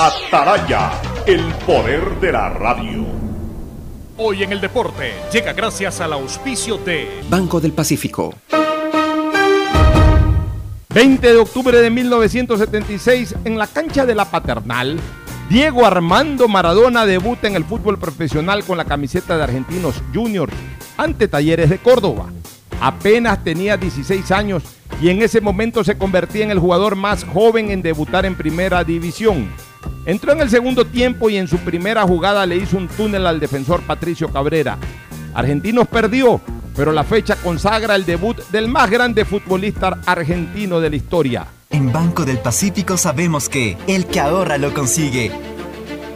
Ataraya, el poder de la radio. Hoy en el deporte llega gracias al auspicio de Banco del Pacífico. 20 de octubre de 1976 en la cancha de la Paternal. Diego Armando Maradona debuta en el fútbol profesional con la camiseta de Argentinos Juniors ante Talleres de Córdoba. Apenas tenía 16 años y en ese momento se convertía en el jugador más joven en debutar en primera división. Entró en el segundo tiempo y en su primera jugada le hizo un túnel al defensor Patricio Cabrera. Argentinos perdió, pero la fecha consagra el debut del más grande futbolista argentino de la historia. En Banco del Pacífico sabemos que el que ahorra lo consigue.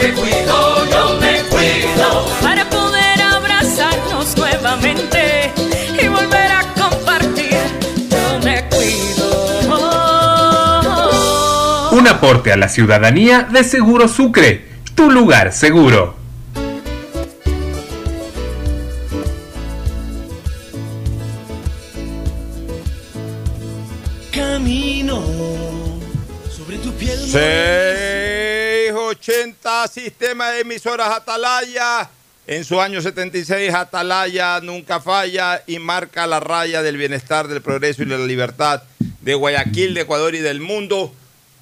Me cuido, yo me cuido. Para poder abrazarnos nuevamente y volver a compartir, yo me cuido. Un aporte a la ciudadanía de Seguro Sucre, tu lugar seguro. Camino sobre tu piel. 680 Sistema de Emisoras Atalaya. En su año 76, Atalaya nunca falla y marca la raya del bienestar, del progreso y de la libertad de Guayaquil, de Ecuador y del mundo.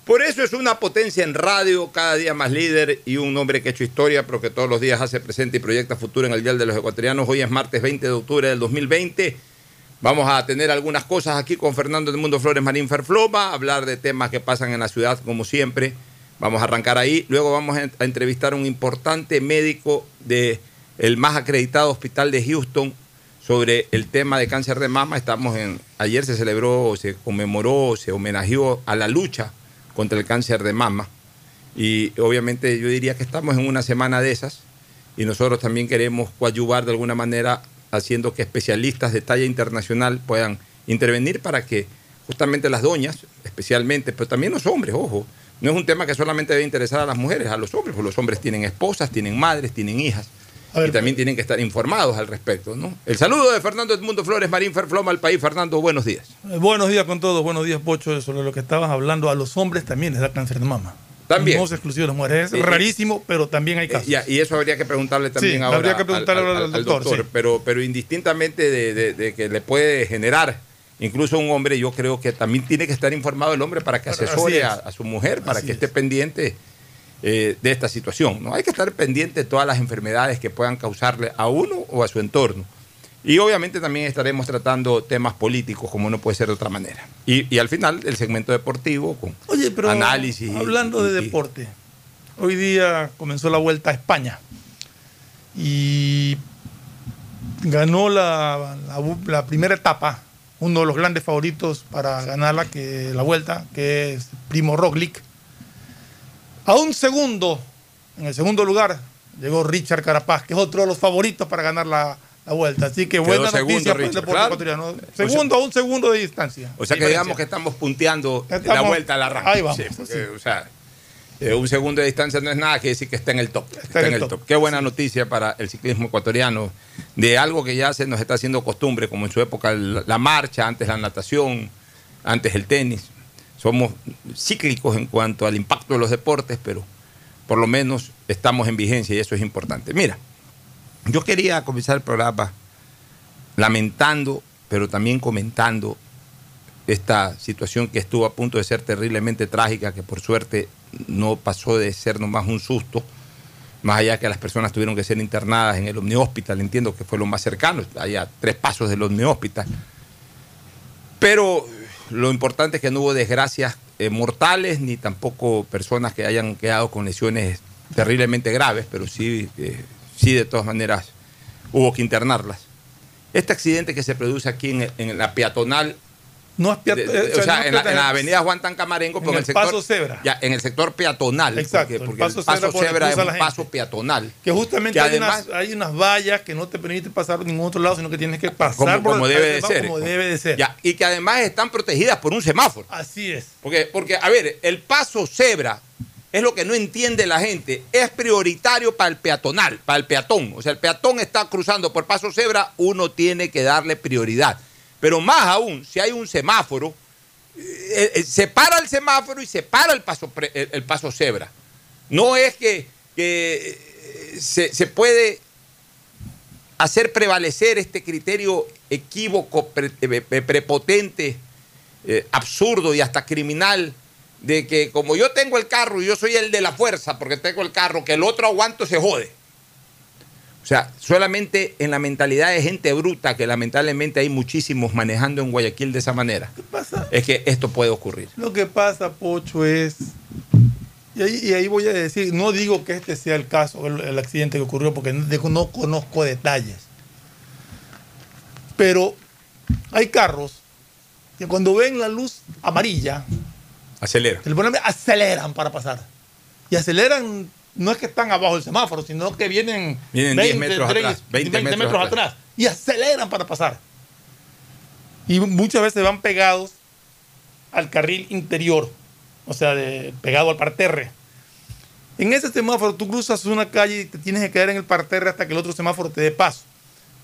Por eso es una potencia en radio, cada día más líder y un hombre que ha hecho historia, pero que todos los días hace presente y proyecta futuro en el Dial de los Ecuatorianos. Hoy es martes 20 de octubre del 2020. Vamos a tener algunas cosas aquí con Fernando del Mundo Flores Marín Ferfloma, hablar de temas que pasan en la ciudad como siempre. Vamos a arrancar ahí. Luego vamos a entrevistar a un importante médico del el más acreditado hospital de Houston sobre el tema de cáncer de mama. Estamos en, ayer se celebró, se conmemoró, se homenajeó a la lucha contra el cáncer de mama. Y obviamente yo diría que estamos en una semana de esas y nosotros también queremos coadyuvar de alguna manera haciendo que especialistas de talla internacional puedan intervenir para que justamente las doñas, especialmente, pero también los hombres, ojo, no es un tema que solamente debe interesar a las mujeres, a los hombres, porque los hombres tienen esposas, tienen madres, tienen hijas. y también tienen que estar informados al respecto, ¿no? El saludo de Fernando Edmundo Flores, Marín Ferfloma al país. Fernando, buenos días. Eh, Buenos días con todos, buenos días Pocho, sobre lo que estabas hablando, a los hombres también les da cáncer de mama. También. No es exclusivo de las mujeres, es Eh, eh, rarísimo, pero también hay casos. y eso habría que preguntarle también Sí, ahora, habría que preguntarle al, al doctor, sí. pero, pero indistintamente de, de- de que le puede generar Incluso un hombre, yo creo que también tiene que estar informado el hombre para que asesore es. a, a su mujer, para Así que es. esté pendiente eh, de esta situación. ¿no? Hay que estar pendiente de todas las enfermedades que puedan causarle a uno o a su entorno. Y obviamente también estaremos tratando temas políticos, como no puede ser de otra manera. Y, y al final, el segmento deportivo con Oye, pero análisis. y- hablando de y- y- deporte, hoy día comenzó la vuelta a España y ganó la, la- la primera etapa, uno de los grandes favoritos para ganarla, que la vuelta, que es Primo Roglic. A un segundo, en el segundo lugar, llegó Richard Carapaz, que es otro de los favoritos para ganar la, la vuelta. Así que Quedó buena segundo, noticia para el Richard, deporte claro. ecuatoriano. O sea- Segundo a un segundo de distancia. O sea que digamos que estamos punteando la vuelta al arranque. ahí vamos, Sí, porque, sí. O sea, eh, un segundo de distancia no es nada que decir que está en el top. Está, en el top. Qué buena noticia para el ciclismo ecuatoriano de algo que ya se nos está haciendo costumbre, como en su época la marcha, antes la natación, antes el tenis. Somos cíclicos en cuanto al impacto de los deportes, pero por lo menos estamos en vigencia y eso es importante. Mira, yo quería comenzar el programa lamentando, pero también comentando esta situación que estuvo a punto de ser terriblemente trágica, que por suerte no pasó de ser nomás un susto, más allá que las personas tuvieron que ser internadas en el Omni Hospital, entiendo que fue lo más cercano, allá tres pasos del Omni Hospital. Pero lo importante es que no hubo desgracias eh, mortales ni tampoco personas que hayan quedado con lesiones terriblemente graves, pero sí, eh, sí de todas maneras hubo que internarlas. Este accidente que se produce aquí en, en la peatonal No es de- de- o sea, en, la, en la avenida Juan Tancamarengo, En el el sector, paso cebra. Ya, en el sector peatonal. Exacto, porque, el paso el paso cebra es un gente. paso peatonal. Que justamente Que hay, además- unas, hay unas vallas que no te permiten pasar por ningún otro lado, sino que tienes que pasar Como, por como el- debe de ser. Como debe de ser. Ya, y que además están protegidas por un semáforo. Así es. Porque, porque, a ver, el paso cebra es lo que no entiende la gente. Es prioritario para el peatonal, para el peatón. O sea, el peatón está cruzando por paso cebra, uno tiene que darle prioridad. Pero más aún, si hay un semáforo, eh, eh, se para el semáforo y se para el paso, pre- el, paso cebra. No es que, eh, se, puede hacer prevalecer este criterio equívoco, pre- prepotente, absurdo y hasta criminal de que como yo tengo el carro y yo soy el de la fuerza porque tengo el carro, que el otro aguanto se jode. O sea, solamente en la mentalidad de gente bruta, que lamentablemente hay muchísimos manejando en Guayaquil de esa manera, es que esto puede ocurrir. Lo que pasa, Pocho, es. Y ahí, y ahí voy a decir, no digo que este sea el caso, el, el accidente que ocurrió, porque no, conozco detalles. Pero hay carros que cuando ven la luz amarilla, Acelera. se le ponen- aceleran para pasar. Y aceleran, no es que están abajo del semáforo, sino que vienen, Vienen 10 metros atrás, 20 metros atrás. Y aceleran para pasar. Y muchas veces van pegados al carril interior, o sea, de- pegado al parterre. En ese semáforo tú cruzas una calle y te tienes que quedar en el parterre hasta que el otro semáforo te dé paso.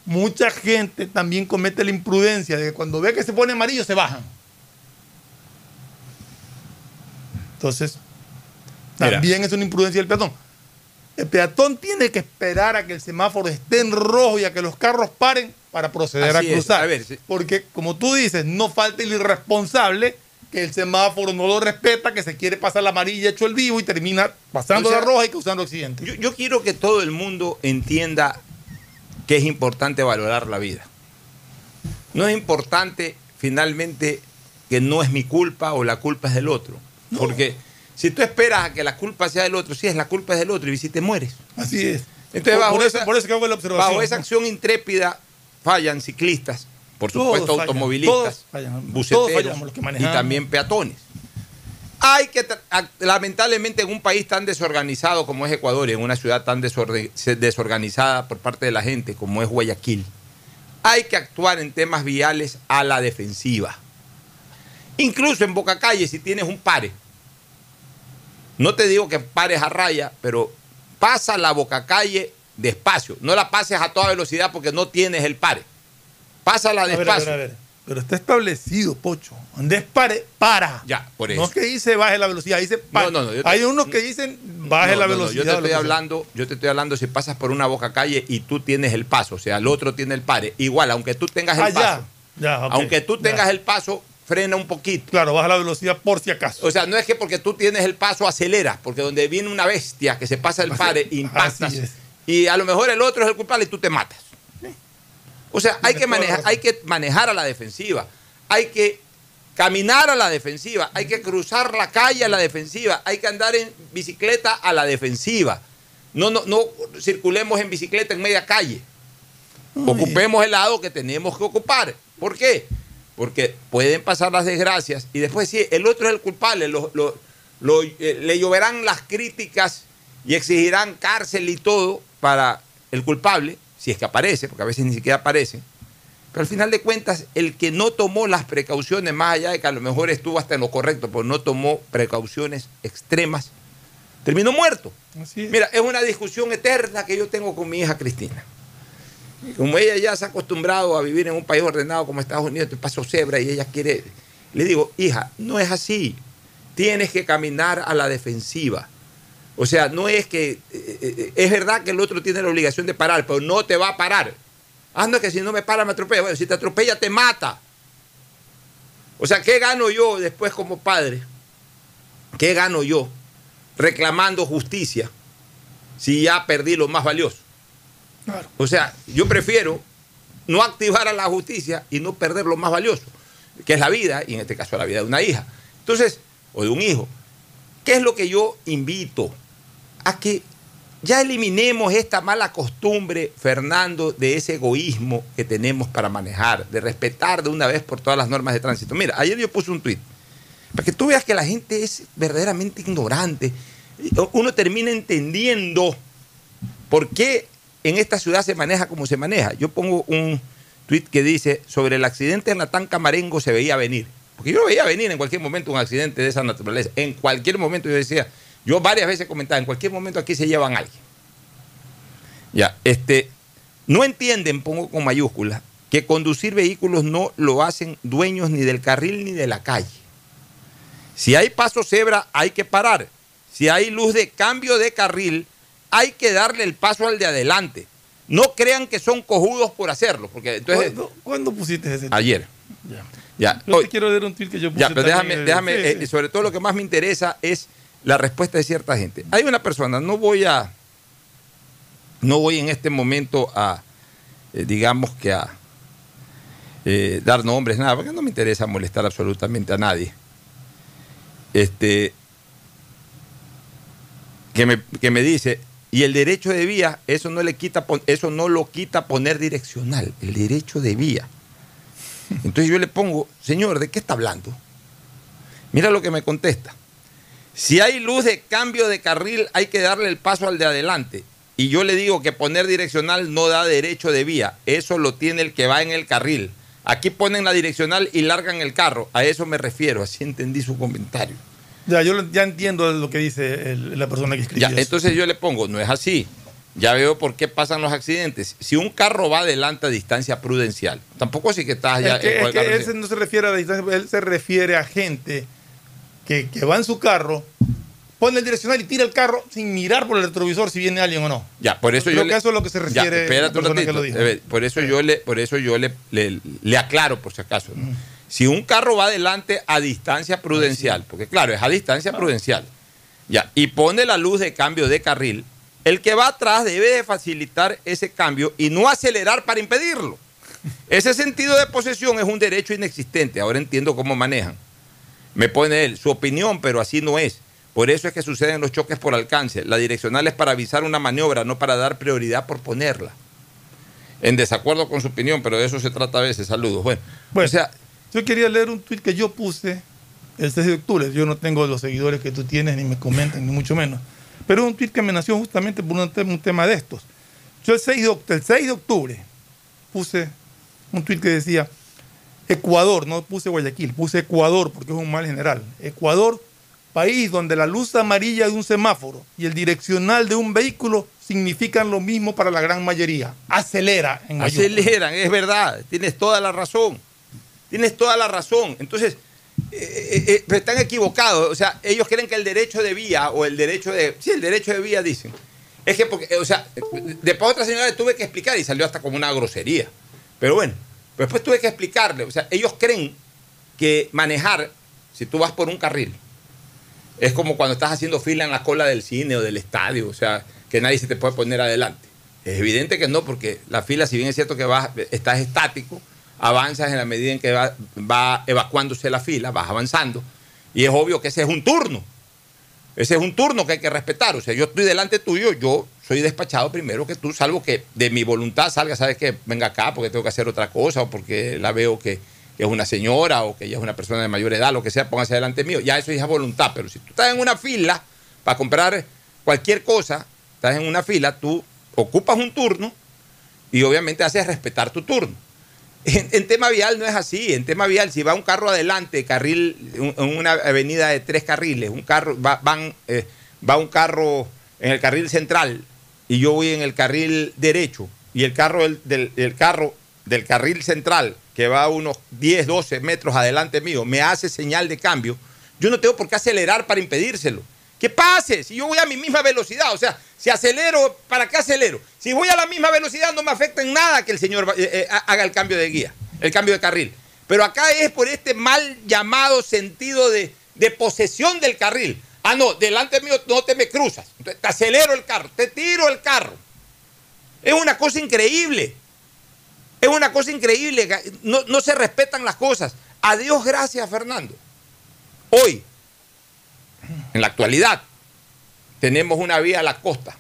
Mucha gente también comete la imprudencia de que cuando ve que se pone amarillo se bajan. Entonces, Mira. también es una imprudencia del peatón. El peatón tiene que esperar a que el semáforo esté en rojo y a que los carros paren para proceder Así a cruzar. A ver, sí. Porque, como tú dices, no falta el irresponsable que el semáforo no lo respeta, que se quiere pasar la amarilla hecho el vivo y termina pasando O sea, la roja y causando accidentes. Yo, yo quiero que todo el mundo entienda que es importante valorar la vida. No es importante finalmente que no es mi culpa o la culpa es del otro. Porque si tú esperas a que la culpa sea del otro, sí es la culpa es del otro y si te mueres. Así es. Entonces, Por- bajo, por eso- esa, por eso que hago la observación, bajo esa ¿no? acción intrépida fallan ciclistas, por supuesto automovilistas, fallan. Todos buceteros y también peatones. Hay que, lamentablemente, en un país tan desorganizado como es Ecuador, y en una ciudad tan desorganizada por parte de la gente como es Guayaquil, hay que actuar en temas viales a la defensiva. Incluso en Boca Calle, si tienes un pare, no te digo que pares a raya, pero pasa la Boca Calle despacio. No la pases a toda velocidad porque no tienes el pare. Pásala A ver, a despacio. ver, a ver. Pero está establecido, Pocho. Donde es pare, para. Ya, por eso. No es que dice baje la velocidad, dice para. No, no, no, te- Hay unos que dicen baje la velocidad. yo te estoy hablando, yo te estoy hablando si pasas por una boca calle y tú tienes el paso, o sea, el otro tiene el pare. Igual, aunque tú tengas el Ah, ya. paso, Ya, ok. Aunque tú Ya. tengas el paso, frena un poquito. Claro, baja la velocidad por si acaso. O sea, no es que porque tú tienes el paso acelera, porque donde viene una bestia que se pasa el pare, impactas. Y a lo mejor el otro es el culpable y tú te matas. O sea, hay que, manejar, hay que manejar a la defensiva. Hay que caminar a la defensiva. Hay que cruzar la calle a la defensiva. Hay que andar en bicicleta a la defensiva. No, no, no circulemos en bicicleta en media calle. Ocupemos el lado que tenemos que ocupar. ¿Por qué? Porque pueden pasar las desgracias y después sí, el otro es el culpable. Lo- lo- lo- eh, le lloverán las críticas y exigirán cárcel y todo para el culpable, si es que aparece, porque a veces ni siquiera aparece. Pero al final de cuentas, el que no tomó las precauciones, más allá de que a lo mejor estuvo hasta en lo correcto, pero no tomó precauciones extremas, terminó muerto. Así es. Mira, es una discusión eterna que yo tengo con mi hija Cristina. Como ella ya se ha acostumbrado a vivir en un país ordenado como Estados Unidos, te paso cebra y ella quiere. Le digo, hija, no es así. Tienes que caminar a la defensiva. O sea, no es que. eh, eh, es verdad que el otro tiene la obligación de parar, pero no te va a parar. Ah, no que si no me para me atropella. Bueno, si te atropella, te mata. O sea, ¿qué gano yo después como padre? ¿Qué gano yo reclamando justicia si ya perdí lo más valioso? O sea, yo prefiero no activar a la justicia y no perder lo más valioso, que es la vida, y en este caso la vida de una hija. Entonces, o de un hijo. ¿Qué es lo que yo invito? A que ya eliminemos esta mala costumbre, Fernando, de ese egoísmo que tenemos para manejar, de respetar de una vez por todas las normas de tránsito. Mira, ayer yo puse un tuit, para que tú veas que la gente es verdaderamente ignorante. Uno termina entendiendo ¿Por qué en esta ciudad se maneja como se maneja? Yo pongo un tuit que dice, sobre el accidente en la Tanca Marengo se veía venir. Porque yo veía venir en cualquier momento un accidente de esa naturaleza. En cualquier momento yo decía, yo varias veces comentaba, en cualquier momento aquí se llevan a alguien. Ya, este, no entienden, pongo con mayúsculas, que conducir vehículos no lo hacen dueños ni del carril ni de la calle. Si hay paso cebra, hay que parar. Si hay luz de cambio de carril, hay que darle el paso al de adelante. No crean que son cojudos por hacerlo, porque entonces ¿Cuándo, cuándo pusiste ese tweet? ayer. Ya. Ya, hoy- te quiero leer un tweet que yo puse. ya, pero déjame, déjame, sí, eh, sí. sobre todo lo que más me interesa es la respuesta de cierta gente. Hay una persona, no voy a, no voy en este momento a, eh, digamos que a eh, dar nombres, nada, porque no me interesa molestar absolutamente a nadie. Este, que me, que me dice, y el derecho de vía, eso no le quita, eso no lo quita poner direccional, el derecho de vía. Entonces yo le pongo, señor, ¿de qué está hablando? Mira lo que me contesta. Si hay luz de cambio de carril, hay que darle el paso al de adelante. Y yo le digo que poner direccional no da derecho de vía. Eso lo tiene el que va en el carril. Aquí ponen la direccional y largan el carro. A eso me refiero. Así entendí su comentario. Ya, yo ya entiendo lo que dice el- la persona que escribió. Ya, entonces yo le pongo, no es así. Ya veo por qué pasan los accidentes. Si un carro va adelante a distancia prudencial, tampoco si que estás ya Es que, es que él se- no se refiere a la distancia, él se refiere a gente que, que va en su carro, pone el direccional y tira el carro sin mirar por el retrovisor si viene alguien o no. Ya, por eso Creo yo que le- eso es lo que se Ya, refiere espérate la un persona que ratito. lo dijo. Eh, Por eso yo le, por eso yo le, le- le aclaro, por si acaso. ¿no? Si un carro va adelante a distancia prudencial, porque claro, es a distancia prudencial, ya, y pone la luz de cambio de carril, el que va atrás debe de facilitar ese cambio y no acelerar para impedirlo. Ese sentido de posesión es un derecho inexistente. Ahora entiendo cómo manejan. Me pone él, su opinión, pero así no es. Por eso es que suceden los choques por alcance. La direccional es para avisar una maniobra, no para dar prioridad por ponerla. En desacuerdo con su opinión, pero de eso se trata a veces. Saludos. Bueno, Bueno, o sea, yo quería leer un tweet que yo puse el 6 de octubre. Yo no tengo los seguidores que tú tienes, ni me comentan, ni mucho menos. Pero es un tweet que me nació justamente por un, tema- un tema de estos. Yo el 6 de, el 6 de octubre puse un tweet que decía Ecuador, no puse Guayaquil, puse Ecuador porque es un mal general. Ecuador, país donde la luz amarilla de un semáforo y el direccional de un vehículo significan lo mismo para la gran mayoría. Acelera en aceleran, es verdad. Tienes toda la razón. Tienes toda la razón. Entonces, eh, eh, eh, están equivocados. O sea, ellos creen que el derecho de vía o el derecho de. Sí, el derecho de vía dicen. Es que porque, o sea, después otra señora le tuve que explicar y salió hasta como una grosería. Pero bueno, después tuve que explicarle. O sea, ellos creen que manejar, si tú vas por un carril, es como cuando estás haciendo fila en la cola del cine o del estadio. O sea, que nadie se te puede poner adelante. Es evidente que no, porque la fila, si bien es cierto que vas, estás estático, avanzas en la medida en que va, va evacuándose la fila, vas avanzando. Y es obvio que ese es un turno. Ese es un turno que hay que respetar. O sea, yo estoy delante tuyo, yo soy despachado primero que tú, salvo que de mi voluntad salga, sabes que venga acá porque tengo que hacer otra cosa o porque la veo que, es una señora o que ella es una persona de mayor edad, lo que sea, póngase delante mío. Ya eso es voluntad. Pero si tú estás en una fila para comprar cualquier cosa, estás en una fila, tú ocupas un turno y obviamente haces respetar tu turno. En, tema vial no es así. En tema vial, si va un carro adelante, carril, un- en una avenida de tres carriles, un carro, va, eh, va un carro en el carril central y yo voy en el carril derecho y el carro del, del- el carro del carril central que va a unos 10, 12 metros adelante mío me hace señal de cambio, yo no tengo por qué acelerar para impedírselo. ¿Qué pase? Si yo voy a mi misma velocidad, o sea, si acelero, ¿para qué acelero? Si voy a la misma velocidad no me afecta en nada que el señor eh, eh, haga el cambio de guía, el cambio de carril. Pero acá es por este mal llamado sentido de, posesión del carril. Ah, no, delante mío no te me cruzas. Te acelero el carro, te tiro el carro. Es una cosa increíble. Es una cosa increíble. No, no se respetan las cosas. A Dios gracias, Fernando. Hoy, en la actualidad, tenemos una vía a la costa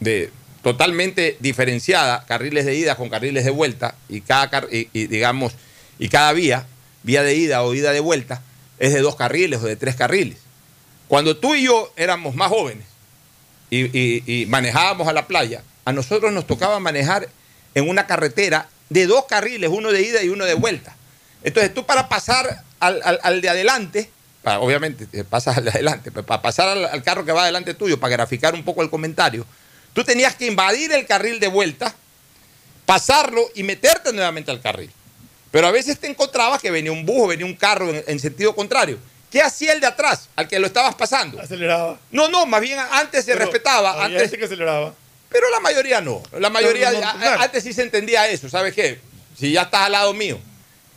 de totalmente diferenciada, carriles de ida con carriles de vuelta, y cada y, y, digamos, y cada vía, vía de ida o ida de vuelta, es de dos carriles o de tres carriles. Cuando tú y yo éramos más jóvenes y, manejábamos a la playa, a nosotros nos tocaba manejar en una carretera de dos carriles, uno de ida y uno de vuelta. Entonces tú para pasar al de adelante, para- obviamente te pasas adelante, pero para pasar al, al carro que va adelante tuyo, para graficar un poco el comentario, tú tenías que invadir el carril de vuelta, pasarlo y meterte nuevamente al carril. Pero a veces te encontrabas que venía un bus o venía un carro en, en sentido contrario. ¿Qué hacía el de atrás, al que lo estabas pasando? Aceleraba. No, no, más bien antes se Pero respetaba. Antes, que aceleraba. pero la mayoría no. La mayoría, no, antes sí se entendía eso. ¿Sabes qué? Si ya estás al lado mío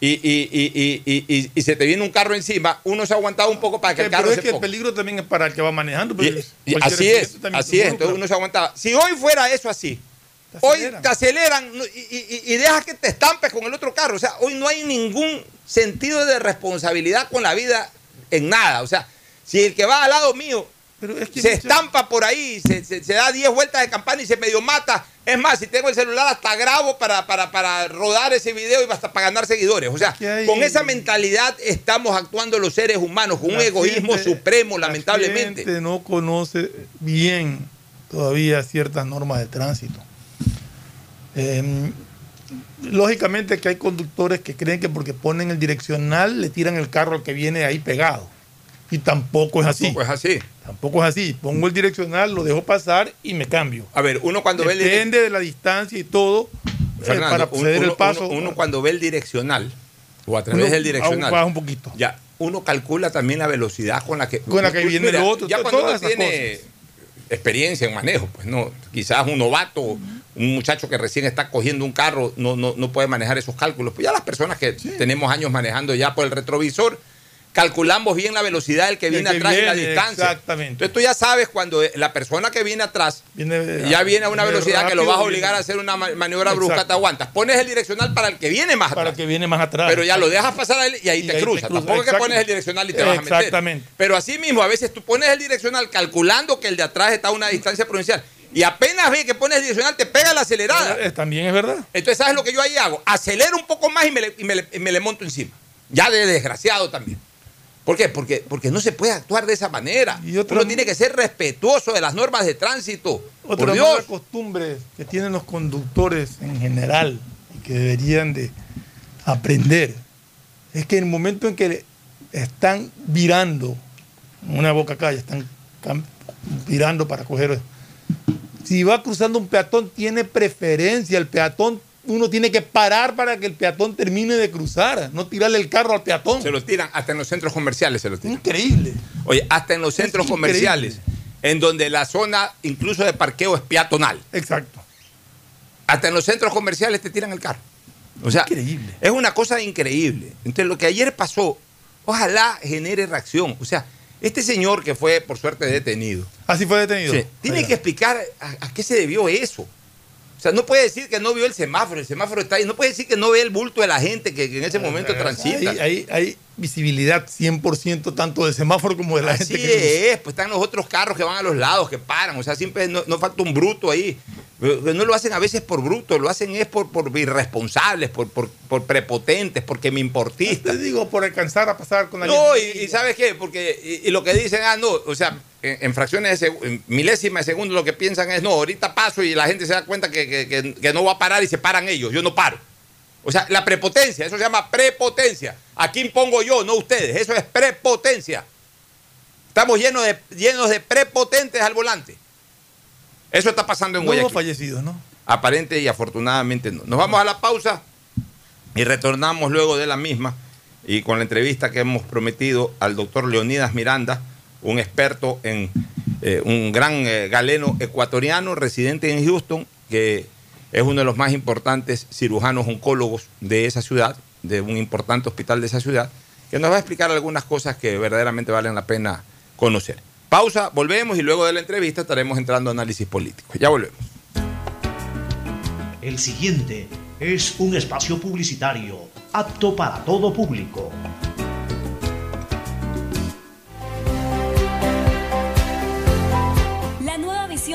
y, y- y- y- se te viene un carro encima, uno se aguantaba un poco para que el Pero carro es se que el peligro también es para el que va manejando. Pero cualquier así es, así es. Entonces uno se aguantaba. Si hoy fuera eso así, hoy te aceleran y dejas que te estampes con el otro carro. O sea, hoy no hay ningún sentido de responsabilidad con la vida en nada. O sea, si el que va al lado mío Pero es que se mucha- estampa por ahí, se, se- se da 10 vueltas de campana y se medio mata. Es más, si tengo el celular hasta grabo para, para, para rodar ese video y hasta para ganar seguidores. O sea, hay- con esa mentalidad estamos actuando los seres humanos, con un La egoísmo supremo, la lamentablemente. gente no conoce bien todavía ciertas normas de tránsito. Eh, lógicamente que hay conductores que creen que porque ponen el direccional le tiran el carro al que viene ahí pegado. Y tampoco es así. Tampoco es así. Tampoco es así. Pongo el direccional, lo dejo pasar y me cambio. A ver, uno cuando ve el Depende de la distancia y todo eh, para uno, el paso. uno- uno cuando ve el direccional o a través Uno del direccional, baja un poquito. ya uno calcula también la velocidad con la que Con la que Tú- viene el otro, Ya cuando uno todas tiene experiencia en manejo, pues no, quizás un novato, un muchacho que recién está cogiendo un carro no, no, no puede manejar esos cálculos. Pues ya las personas que tenemos años manejando ya por el retrovisor calculamos bien la velocidad del que viene que atrás y la distancia. exactamente. Entonces tú ya sabes cuando la persona que viene atrás Viene- ya viene a una viene velocidad que lo vas a obligar a hacer una ma- maniobra brusca, te aguantas. Pones el direccional para el que viene más para atrás. que viene más atrás. Pero ya lo dejas pasar a él y ahí Y te ahí te cruza. cruza, Tampoco es que pones el direccional y te vas a meter. Exactamente. Pero así mismo, a veces tú pones el direccional calculando que el de atrás está a una distancia provincial. Y apenas ve que pones el direccional, te pega la acelerada. Eh, También es verdad. Entonces, ¿sabes lo que yo ahí hago? Acelero un poco más y me le, y me le- y me le monto encima. Ya de desgraciado también. ¿Por qué? Porque, porque no se puede actuar de esa manera. Y otra- Uno tiene que ser respetuoso de las normas de tránsito. Otra Por mala Dios. costumbre que tienen los conductores en general y que deberían de aprender es que en el momento en que están virando una boca calle, están virando para coger. Si va cruzando un peatón, tiene preferencia. El peatón, uno tiene que parar para que el peatón termine de cruzar, no tirarle el carro al peatón. Se lo tiran, hasta en los centros comerciales se lo tiran. Increíble. Oye, hasta en los centros increíble. comerciales, en donde la zona incluso de parqueo es peatonal. Exacto. Hasta en los centros comerciales te tiran el carro. O sea, es una cosa increíble. Entonces, lo que ayer pasó, ojalá genere reacción. O sea, este señor que fue, por suerte, detenido. Así fue detenido. Sí, tiene que explicar a, a qué se debió eso. Sea, no puede decir que no vio el semáforo, el semáforo está ahí. No puede decir que no ve el bulto de la gente que, que en ese momento transita. Hay, hay visibilidad 100% tanto del semáforo como de la Así gente que es, pues están los otros carros que van a los lados, que paran. O sea, siempre no, no falta un bruto ahí. Pero No lo hacen a veces por bruto, lo hacen es por, por irresponsables, por, por, por prepotentes, porque me importistas. Te digo, por alcanzar a pasar con la No, y, y ¿sabes qué? Porque y, y lo que dicen, ah, no, o sea, en, en fracciones de en milésimas de segundo lo que piensan es, no, ahorita paso y la gente se da cuenta que, que- que- que no va a parar y se paran ellos, yo no paro. O sea, la prepotencia, eso se llama prepotencia. Aquí impongo yo, no ustedes, eso es prepotencia. Estamos llenos de, llenos de prepotentes al volante. Eso está pasando en No Guayaquil. fallecidos, ¿no? Aparente y afortunadamente no. Nos vamos a la pausa y retornamos luego de la misma y con la entrevista que hemos prometido al doctor Leonidas Miranda, un experto en eh, un gran eh, galeno ecuatoriano residente en Houston, que es uno de los más importantes cirujanos oncólogos de esa ciudad, de un importante hospital de esa ciudad, que nos va a explicar algunas cosas que verdaderamente valen la pena conocer. Pausa, volvemos y luego de la entrevista estaremos entrando a análisis político. Ya volvemos. El siguiente es un espacio publicitario apto para todo público.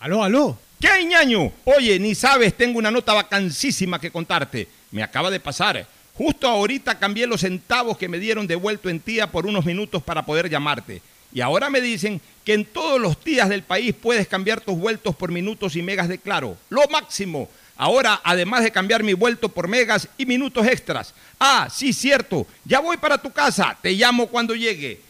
Aló, aló. ¿Qué, ñaño? Oye, ni sabes, tengo una nota vacancísima que contarte. Me acaba de pasar. Justo ahorita cambié los centavos que me dieron de vuelto en tía por unos minutos para poder llamarte. Y ahora me dicen que en todos los días del país puedes cambiar tus vueltos por minutos y megas de claro. Lo máximo. Ahora, además de cambiar mi vuelto por megas y minutos extras. Ah, sí, cierto. Ya voy para tu casa. Te llamo cuando llegue.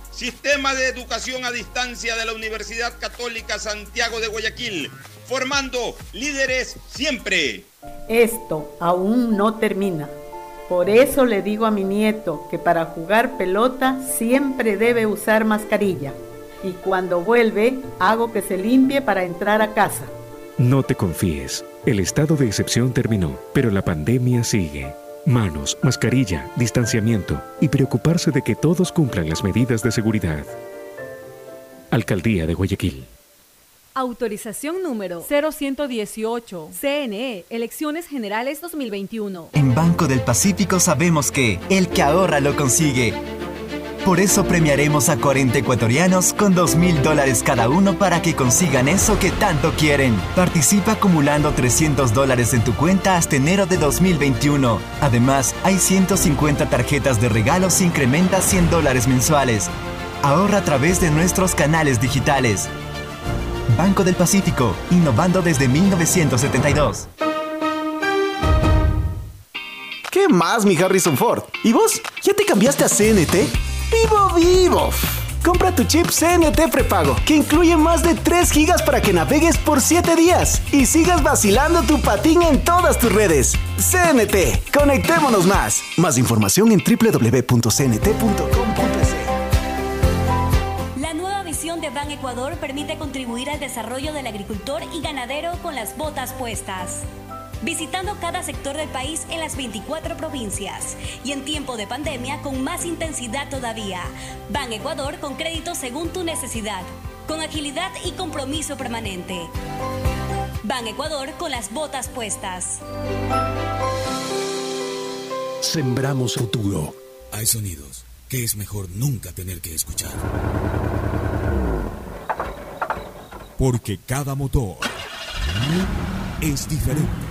Sistema de Educación a Distancia de la Universidad Católica Santiago de Guayaquil, formando líderes siempre. Esto aún no termina. Por eso le digo a mi nieto que para jugar pelota siempre debe usar mascarilla. Y cuando vuelve, hago que se limpie para entrar a casa. No te confíes. El estado de excepción terminó, pero la pandemia sigue. Manos, mascarilla, distanciamiento y preocuparse de que todos cumplan las medidas de seguridad. Alcaldía de Guayaquil. Autorización número 0118. CNE, Elecciones Generales 2021. En Banco del Pacífico sabemos que el que ahorra lo consigue. Por eso premiaremos a 40 ecuatorianos con 2 mil dólares cada uno para que consigan eso que tanto quieren. Participa acumulando 300 dólares en tu cuenta hasta enero de 2021. Además, hay 150 tarjetas de regalos e incrementa 100 dólares mensuales. Ahorra a través de nuestros canales digitales. Banco del Pacífico, innovando desde 1972. ¿Qué más, mi Harrison Ford? ¿Y vos? ¿Ya te cambiaste a CNT? ¡Vivo, vivo! Compra tu chip CNT prepago, que incluye más de 3 gigas para que navegues por 7 días y sigas vacilando tu patín en todas tus redes. CNT, conectémonos más. Más información en www.cnt.com.es. La nueva visión de Ban Ecuador permite contribuir al desarrollo del agricultor y ganadero con las botas puestas. Visitando cada sector del país en las 24 provincias y en tiempo de pandemia con más intensidad todavía. Ban Ecuador con crédito según tu necesidad, con agilidad y compromiso permanente. Ban Ecuador con las botas puestas. Sembramos futuro. Hay sonidos que es mejor nunca tener que escuchar. Porque cada motor es diferente.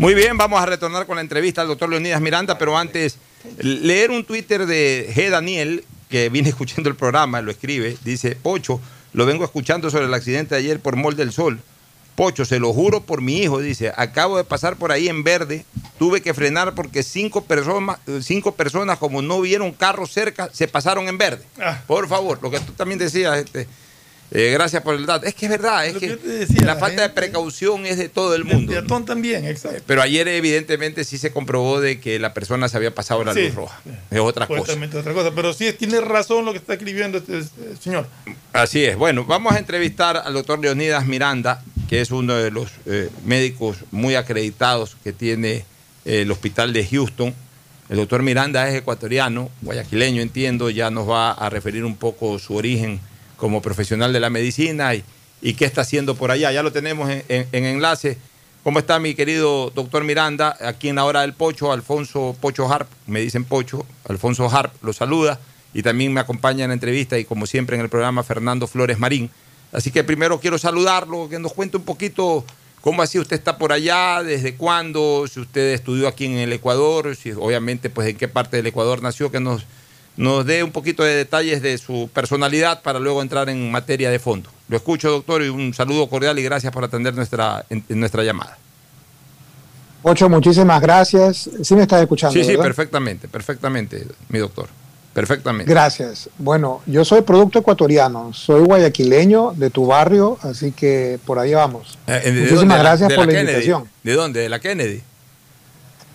Muy bien, vamos a retornar con la entrevista al doctor Leonidas Miranda, pero antes, leer un Twitter de G. Daniel, que viene escuchando el programa, lo escribe, dice, Pocho, lo vengo escuchando sobre el accidente de ayer por Mol del Sol. Pocho, se lo juro por mi hijo, dice, acabo de pasar por ahí en verde, tuve que frenar porque cinco personas, cinco personas como no vieron carro cerca, se pasaron en verde. Ah. Por favor, lo que tú también decías, este, eh, gracias por el dato. Es que es verdad, es Lo que, decía, la la falta de precaución es de todo el mundo. Peatón también, exacto. Pero ayer evidentemente sí se comprobó de que la persona se había pasado la Sí. luz roja. Es otra cosa. Otra cosa. Pero sí, tiene razón lo que está escribiendo este eh, señor. Así es. Bueno, vamos a entrevistar al doctor Leonidas Miranda, que es uno de los eh, médicos muy acreditados que tiene eh, el hospital de Houston. El doctor Miranda es ecuatoriano, guayaquileño entiendo, ya nos va a referir un poco su origen como profesional de la medicina y, y qué está haciendo por allá. Ya lo tenemos en, en- en enlace. ¿Cómo está mi querido doctor Miranda? Aquí en la hora del Pocho, Alfonso Pocho Harp, me dicen Pocho, Alfonso Harp lo saluda y también me acompaña en la entrevista y como siempre en el programa Fernando Flores Marín. Así que primero quiero saludarlo, que nos cuente un poquito cómo así usted está por allá, desde cuándo, si usted estudió aquí en el Ecuador, si obviamente pues en qué parte del Ecuador nació, que nos, nos dé un poquito de detalles de su personalidad para luego entrar en materia de fondo. Lo escucho, doctor, y un saludo cordial y gracias por atender nuestra, en- en nuestra llamada. Ocho, muchísimas gracias. Sí me estás escuchando. Sí, sí, ¿verdad? perfectamente, perfectamente, mi doctor. Perfectamente. Gracias. Bueno, yo soy producto ecuatoriano, soy guayaquileño de tu barrio, así que por ahí vamos. Eh, ¿de Muchísimas dónde? ¿De gracias de por la Kennedy? invitación. ¿De dónde? ¿De la Kennedy?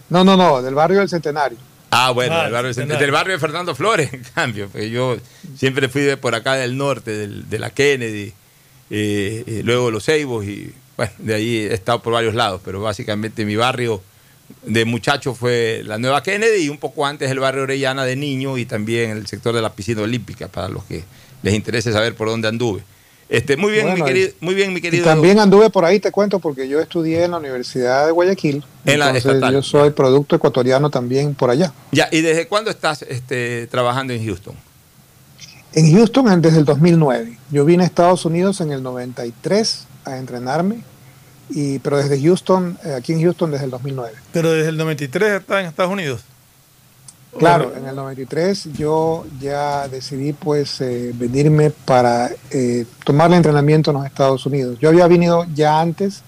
No, no, no, del barrio del Centenario. Ah, bueno, Ah, del, barrio, Centenario. del barrio de Fernando Flores, en cambio, porque yo siempre fui de por acá del norte, del- de la Kennedy, eh, eh, luego los Ceibos y bueno, de ahí he estado por varios lados, pero básicamente mi barrio de muchacho fue la Nueva Kennedy y un poco antes el barrio Orellana de niño y también el sector de la piscina olímpica, para los que les interese saber por dónde anduve. Este, muy bien, Bueno, mi querido, muy bien, mi Y querido. también anduve por ahí, te cuento, porque yo estudié en la Universidad de Guayaquil. En la entonces estatal. yo soy producto ecuatoriano también por allá. Ya, ¿y desde cuándo estás este, trabajando en Houston? En Houston en- desde el 2009. Yo vine a Estados Unidos en el 93 a entrenarme, y, pero desde Houston, eh, aquí en Houston desde el 2009. Pero desde el 93 está en Estados Unidos. Claro, en el 93 yo ya decidí pues eh, venirme para eh, tomar el entrenamiento en los Estados Unidos. Yo había venido ya antes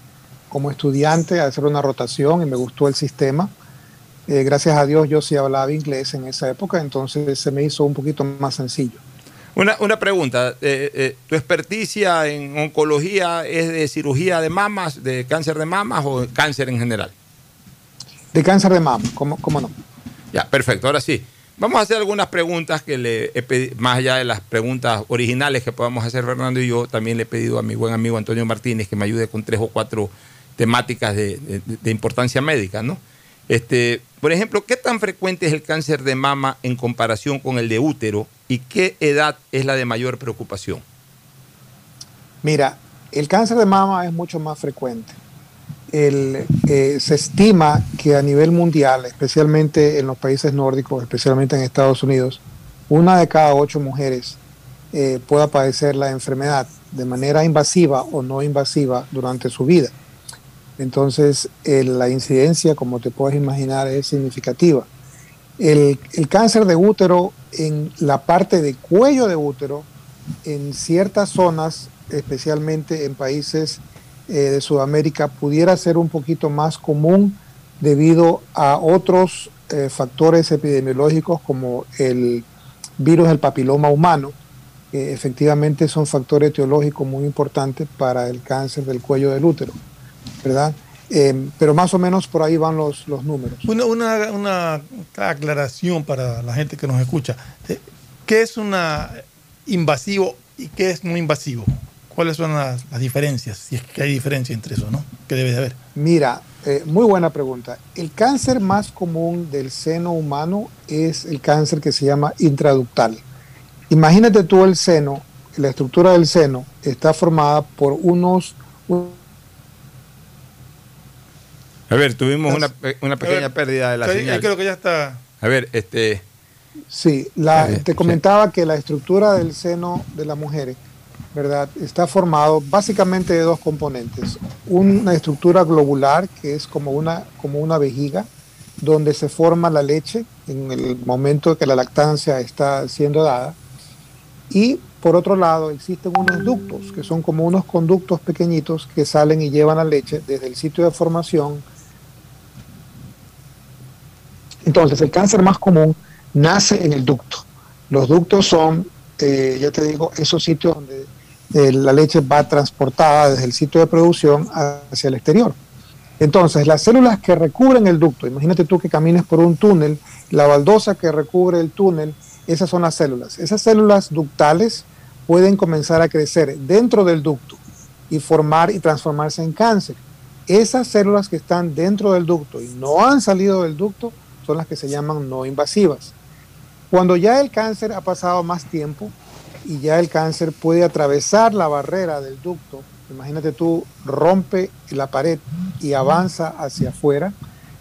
como estudiante a hacer una rotación y me gustó el sistema. Eh, gracias a Dios yo sí hablaba inglés en esa época, entonces se me hizo un poquito más sencillo. Una, una pregunta, eh, ¿tu experticia en oncología es de cirugía de mamas, de cáncer de mamas o cáncer en general? De cáncer de mama, ¿cómo, cómo no? Ya, perfecto. Ahora sí, vamos a hacer algunas preguntas que le he pedi- más allá de las preguntas originales que podamos hacer Fernando y yo, también le he pedido a mi buen amigo Antonio Martínez que me ayude con tres o cuatro temáticas de importancia médica, ¿no? Este, por ejemplo, ¿qué tan frecuente es el cáncer de mama en comparación con el de útero y qué edad es la de mayor preocupación? Mira, el cáncer de mama es mucho más frecuente. Eh, se estima que a nivel mundial, especialmente en los países nórdicos, especialmente en Estados Unidos, una de cada ocho mujeres eh, pueda padecer la enfermedad de manera invasiva o no invasiva durante su vida. Entonces, eh, la incidencia, como te puedes imaginar, es significativa. El, el cáncer de útero en la parte de cuello de útero, en ciertas zonas, especialmente en países eh, de Sudamérica, pudiera ser un poquito más común debido a otros eh, factores epidemiológicos como el virus del papiloma humano, que efectivamente son factores etiológicos muy importantes para el cáncer del cuello del útero, ¿verdad? Eh, pero más o menos por ahí van los, los números. Una, una, una aclaración para la gente que nos escucha. ¿Qué es una invasivo y qué es no invasivo? ¿Cuáles son las, las diferencias? Si es que hay diferencia entre eso, ¿no? ¿Qué debe de haber? Mira, eh, muy buena pregunta. El cáncer más común del seno humano es el cáncer que se llama intraductal. Imagínate tú el seno, la estructura del seno está formada por unos... un- A ver, tuvimos una, una pequeña ver, pérdida de la señal. creo que ya está. A ver, este, Sí, la- te comentaba que la estructura del seno de la mujer, ¿verdad? Está formado básicamente de dos componentes. Una estructura globular, que es como una, como una vejiga, donde se forma la leche en el momento que la lactancia está siendo dada. Y por otro lado, existen unos ductos, que son como unos conductos pequeñitos que salen y llevan la leche desde el sitio de formación entonces, el cáncer más común nace en el ducto. Los ductos son, eh, ya te digo, esos sitios donde eh, la leche va transportada desde el sitio de producción hacia el exterior. Entonces, las células que recubren el ducto, imagínate tú que camines por un túnel, la baldosa que recubre el túnel, esas son las células. Esas células ductales pueden comenzar a crecer dentro del ducto y formar y transformarse en cáncer. Esas células que están dentro del ducto y no han salido del ducto son las que se llaman no invasivas. Cuando ya el cáncer ha pasado más tiempo y ya el cáncer puede atravesar la barrera del ducto, imagínate tú, rompe la pared y avanza hacia afuera,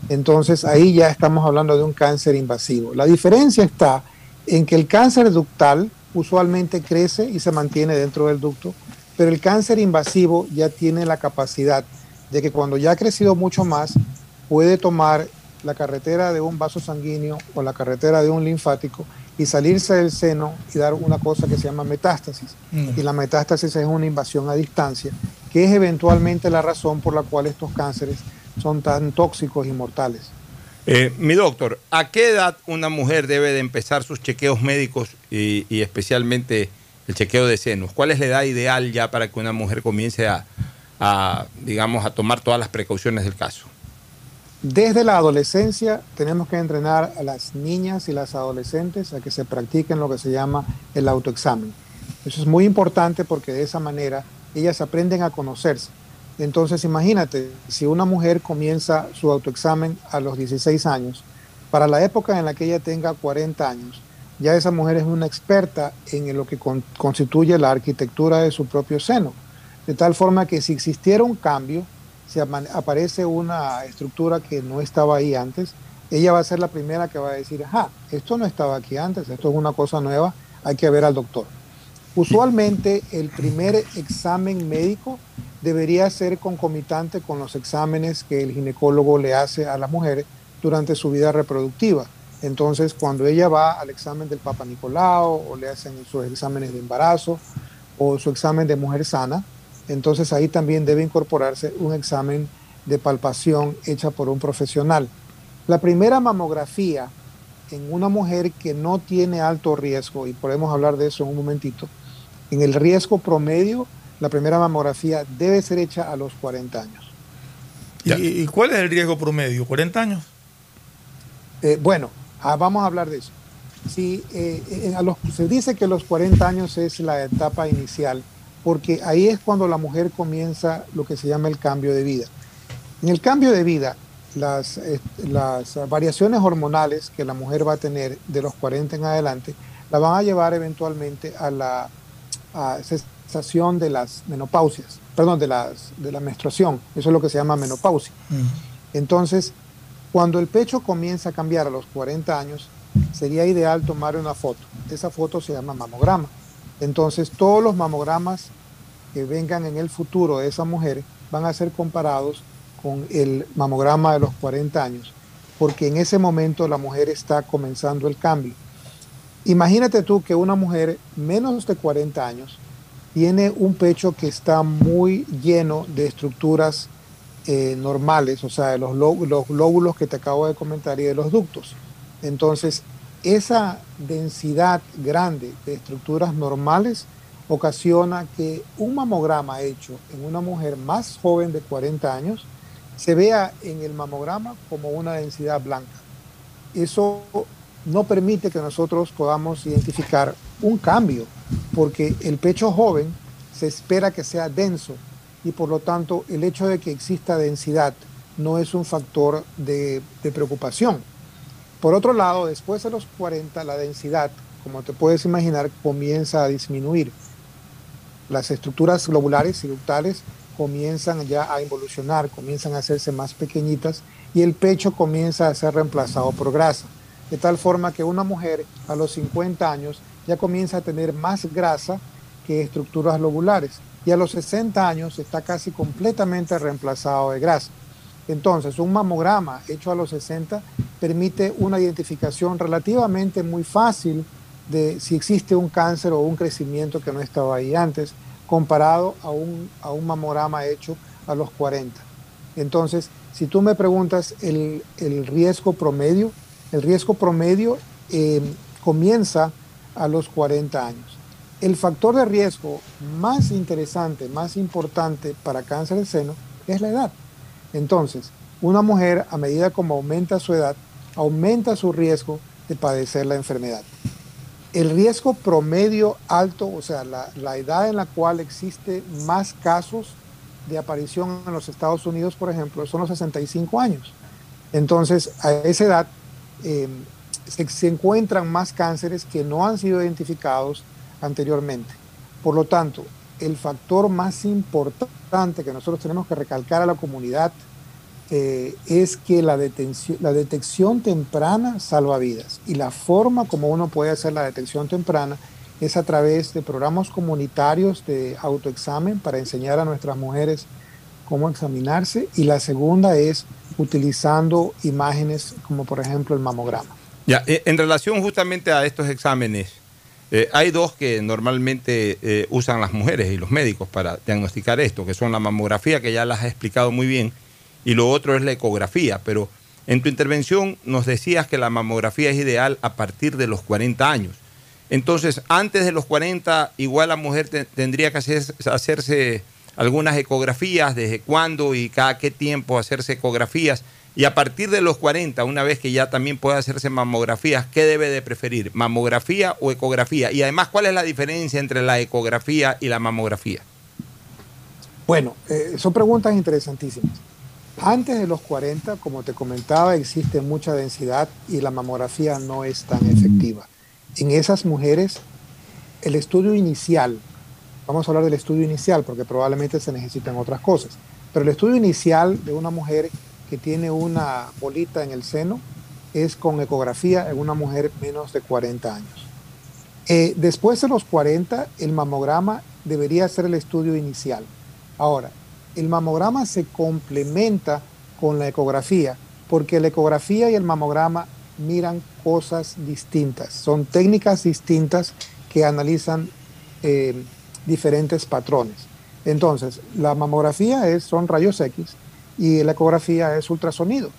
entonces ahí ya estamos hablando de un cáncer invasivo. La diferencia está en que el cáncer ductal usualmente crece y se mantiene dentro del ducto, pero el cáncer invasivo ya tiene la capacidad de que cuando ya ha crecido mucho más, puede tomar la carretera de un vaso sanguíneo o la carretera de un linfático y salirse del seno y dar una cosa que se llama metástasis. Mm. Y la metástasis es una invasión a distancia, que es eventualmente la razón por la cual estos cánceres son tan tóxicos y mortales. eh, mi doctor, ¿a qué edad una mujer debe de empezar sus chequeos médicos y, y especialmente el chequeo de senos? ¿Cuál es la edad ideal ya para que una mujer comience a, a, digamos, a tomar todas las precauciones del caso? Desde la adolescencia tenemos que entrenar a las niñas y las adolescentes a que se practiquen lo que se llama el autoexamen. Eso es muy importante porque de esa manera ellas aprenden a conocerse. Entonces imagínate, si una mujer comienza su autoexamen a los 16 años, para la época en la que ella tenga 40 años, ya esa mujer es una experta en lo que con- constituye la arquitectura de su propio seno. De tal forma que si existiera un cambio, si aparece una estructura que no estaba ahí antes, ella va a ser la primera que va a decir, ajá, esto no estaba aquí antes, esto es una cosa nueva, hay que ver al doctor. Usualmente el primer examen médico debería ser concomitante con los exámenes que el ginecólogo le hace a la mujer durante su vida reproductiva. Entonces, cuando ella va al examen del Papa Nicolau o le hacen sus exámenes de embarazo o su examen de mujer sana, entonces ahí también debe incorporarse un examen de palpación hecha por un profesional. La primera mamografía en una mujer que no tiene alto riesgo, y podemos hablar de eso en un momentito, en el riesgo promedio, la primera mamografía debe ser hecha a los 40 años. ¿Y, y cuál es el riesgo promedio? ¿40 años? Eh, bueno, ah, vamos a hablar de eso. Sí, eh, eh, a los- se dice que los 40 años es la etapa inicial, porque ahí es cuando la mujer comienza lo que se llama el cambio de vida. En el cambio de vida, las, eh, las variaciones hormonales que la mujer va a tener de los 40 en adelante, la van a llevar eventualmente a la a cesación de las menopausias, perdón, de, las, de la menstruación. Eso es lo que se llama menopausia. Entonces, cuando el pecho comienza a cambiar a los 40 años, sería ideal tomar una foto. Esa foto se llama mamograma. Entonces, todos los mamogramas que vengan en el futuro de esa mujer van a ser comparados con el mamograma de los 40 años, porque en ese momento la mujer está comenzando el cambio. Imagínate tú que una mujer menos de 40 años tiene un pecho que está muy lleno de estructuras eh, normales, o sea, de los, los lóbulos que te acabo de comentar y de los ductos. Entonces, esa densidad grande de estructuras normales ocasiona que un mamograma hecho en una mujer más joven de 40 años se vea en el mamograma como una densidad blanca. Eso no permite que nosotros podamos identificar un cambio, porque el pecho joven se espera que sea denso y por lo tanto el hecho de que exista densidad no es un factor de, de preocupación. Por otro lado, después de los 40, la densidad, como te puedes imaginar, comienza a disminuir. Las estructuras globulares y ductales comienzan ya a involucionar, comienzan a hacerse más pequeñitas y el pecho comienza a ser reemplazado por grasa. De tal forma que una mujer a los 50 años ya comienza a tener más grasa que estructuras lobulares y a los 60 años está casi completamente reemplazado de grasa. Entonces, un mamograma hecho a los 60 permite una identificación relativamente muy fácil de si existe un cáncer o un crecimiento que no estaba ahí antes, comparado a un, a un mamograma hecho a los 40. Entonces, si tú me preguntas el, el riesgo promedio, el riesgo promedio eh, comienza a los 40 años. El factor de riesgo más interesante, más importante para cáncer de seno es la edad. Entonces, una mujer a medida como aumenta su edad, aumenta su riesgo de padecer la enfermedad. El riesgo promedio alto, o sea, la, edad en la cual existe más casos de aparición en los Estados Unidos, por ejemplo, son los 65 años. Entonces, a esa edad se, se encuentran más cánceres que no han sido identificados anteriormente. Por lo tanto, el factor más importante que nosotros tenemos que recalcar a la comunidad eh, es que la, detección temprana salva vidas. Y la forma como uno puede hacer la detección temprana es a través de programas comunitarios de autoexamen para enseñar a nuestras mujeres cómo examinarse. Y la segunda es utilizando imágenes como por ejemplo el mamograma. Ya, eh, en relación justamente a estos exámenes, eh, hay dos que normalmente usan las mujeres y los médicos para diagnosticar esto, que son la mamografía, que ya las has explicado muy bien, y lo otro es la ecografía. Pero en tu intervención nos decías que la mamografía es ideal a partir de los 40 años. Entonces, antes de los 40, igual la mujer te- tendría que hacer- hacerse algunas ecografías, desde cuándo y cada qué tiempo hacerse ecografías. Y a partir de los 40, una vez que ya también puede hacerse mamografías, ¿qué debe de preferir? ¿Mamografía o ecografía? Y además, ¿cuál es la diferencia entre la ecografía y la mamografía? Bueno, eh, son preguntas interesantísimas. Antes de los 40, como te comentaba, existe mucha densidad y la mamografía no es tan efectiva. En esas mujeres, el estudio inicial, vamos a hablar del estudio inicial porque probablemente se necesitan otras cosas, pero el estudio inicial de una mujer que tiene una bolita en el seno es con ecografía en una mujer menos de 40 años. Eh, después de los 40, el mamograma debería ser el estudio inicial. Ahora, el mamograma se complementa con la ecografía, porque la ecografía y el mamograma miran cosas distintas, son técnicas distintas que analizan eh, diferentes patrones. Entonces, la mamografía es, son rayos X y la ecografía es ultrasonido.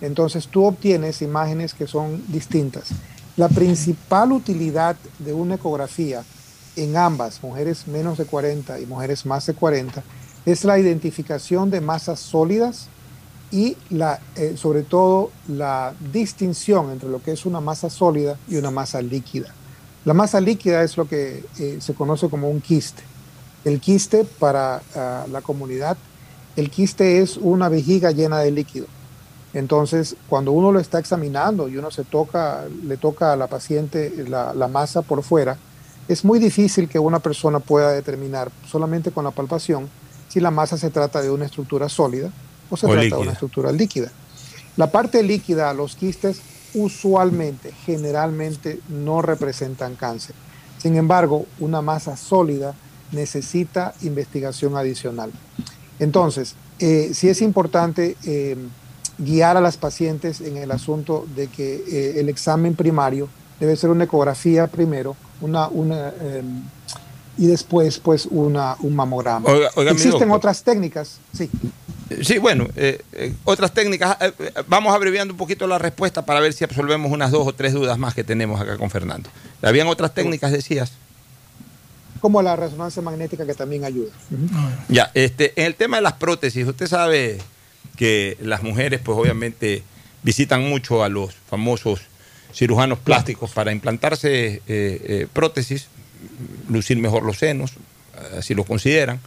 Entonces, tú obtienes imágenes que son distintas. La principal utilidad de una ecografía en ambas, mujeres menos de 40 y mujeres más de 40, es la identificación de masas sólidas y eh, sobre todo la distinción entre lo que es una masa sólida y una masa líquida. La masa líquida es lo que eh, se conoce como un quiste. El quiste para ah, la comunidad, el quiste es una vejiga llena de líquido. Entonces, cuando uno lo está examinando y uno se toca, le toca a la paciente la, la masa por fuera, es muy difícil que una persona pueda determinar solamente con la palpación si la masa se trata de una estructura sólida o se O trata líquida. de una estructura líquida. La parte líquida, los quistes, usualmente, generalmente, no representan cáncer. Sin embargo, una masa sólida necesita investigación adicional. Entonces, eh, sí es importante eh, guiar a las pacientes en el asunto de que eh, el examen primario debe ser una ecografía primero, una, una, eh, y después pues una, un mamograma. Oiga- Existen otras técnicas, sí. Sí, bueno, eh, eh, otras técnicas. eh, eh, vamos abreviando un poquito la respuesta para ver si absolvemos unas dos o tres dudas más que tenemos acá con Fernando. Habían otras técnicas, decías. como la resonancia magnética que también ayuda. Ya, este, en el tema de las prótesis, usted sabe que las mujeres, pues obviamente, visitan mucho a los famosos cirujanos plásticos para implantarse eh, eh, prótesis, lucir mejor los senos, así lo consideran.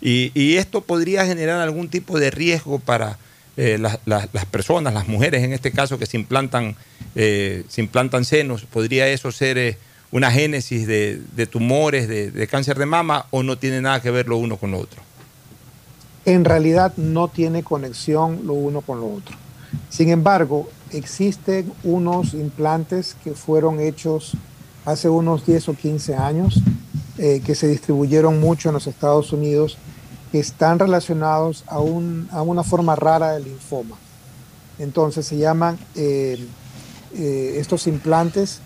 Y, esto podría generar algún tipo de riesgo para eh, las, personas, las mujeres en este caso, que se implantan, eh, se implantan senos. ¿Podría eso ser eh, una génesis de, de tumores, de, de cáncer de mama, o no tiene nada que ver lo uno con lo otro? En realidad no tiene conexión lo uno con lo otro. Sin embargo, existen unos implantes que fueron hechos hace unos 10 o 15 años, eh, que se distribuyeron mucho en los Estados Unidos, que están relacionados a, un- a una forma rara de linfoma. Entonces se llaman, eh, eh, estos implantes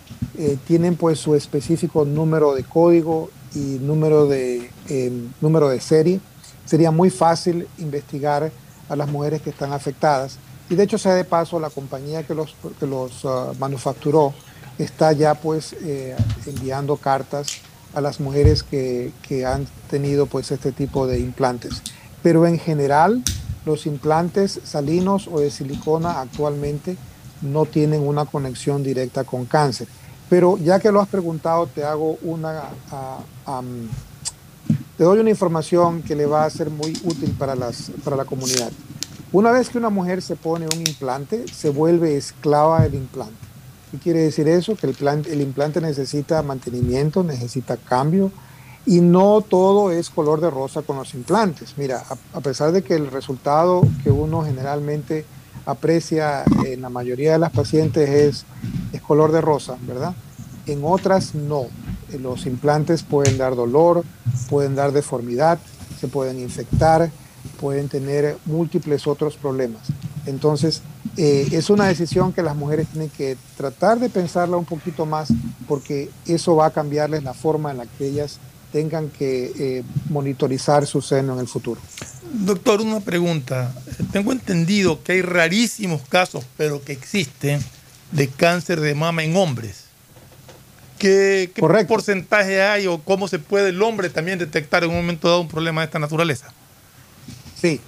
tienen pues su específico número de código y número de, eh, número de serie. Sería muy fácil investigar a las mujeres que están afectadas. Y de hecho, sea de paso, la compañía que los, que los ah, manufacturó está ya pues eh, enviando cartas a las mujeres que, que han tenido pues este tipo de implantes. Pero en general, los implantes salinos o de silicona actualmente no tienen una conexión directa con cáncer. Pero ya que lo has preguntado, te hago una, am, te doy una información que le va a ser muy útil para, las, para la comunidad. Una vez que una mujer se pone un implante, se vuelve esclava del implante. ¿Qué quiere decir eso? Que el, plan- el implante necesita mantenimiento, necesita cambio y no todo es color de rosa con los implantes. Mira, a, pesar de que el resultado que uno generalmente aprecia en la mayoría de las pacientes es, color de rosa, ¿verdad? En otras no. Los implantes pueden dar dolor, pueden dar deformidad, se pueden infectar, pueden tener múltiples otros problemas. Entonces, eh, es una decisión que las mujeres tienen que tratar de pensarla un poquito más porque eso va a cambiarles la forma en la que ellas tengan que eh, monitorizar su seno en el futuro. Doctor, una pregunta. Tengo entendido que hay rarísimos casos, pero que existen, de cáncer de mama en hombres. ¿Qué, qué porcentaje hay o cómo se puede el hombre también detectar en un momento dado un problema de esta naturaleza? Sí.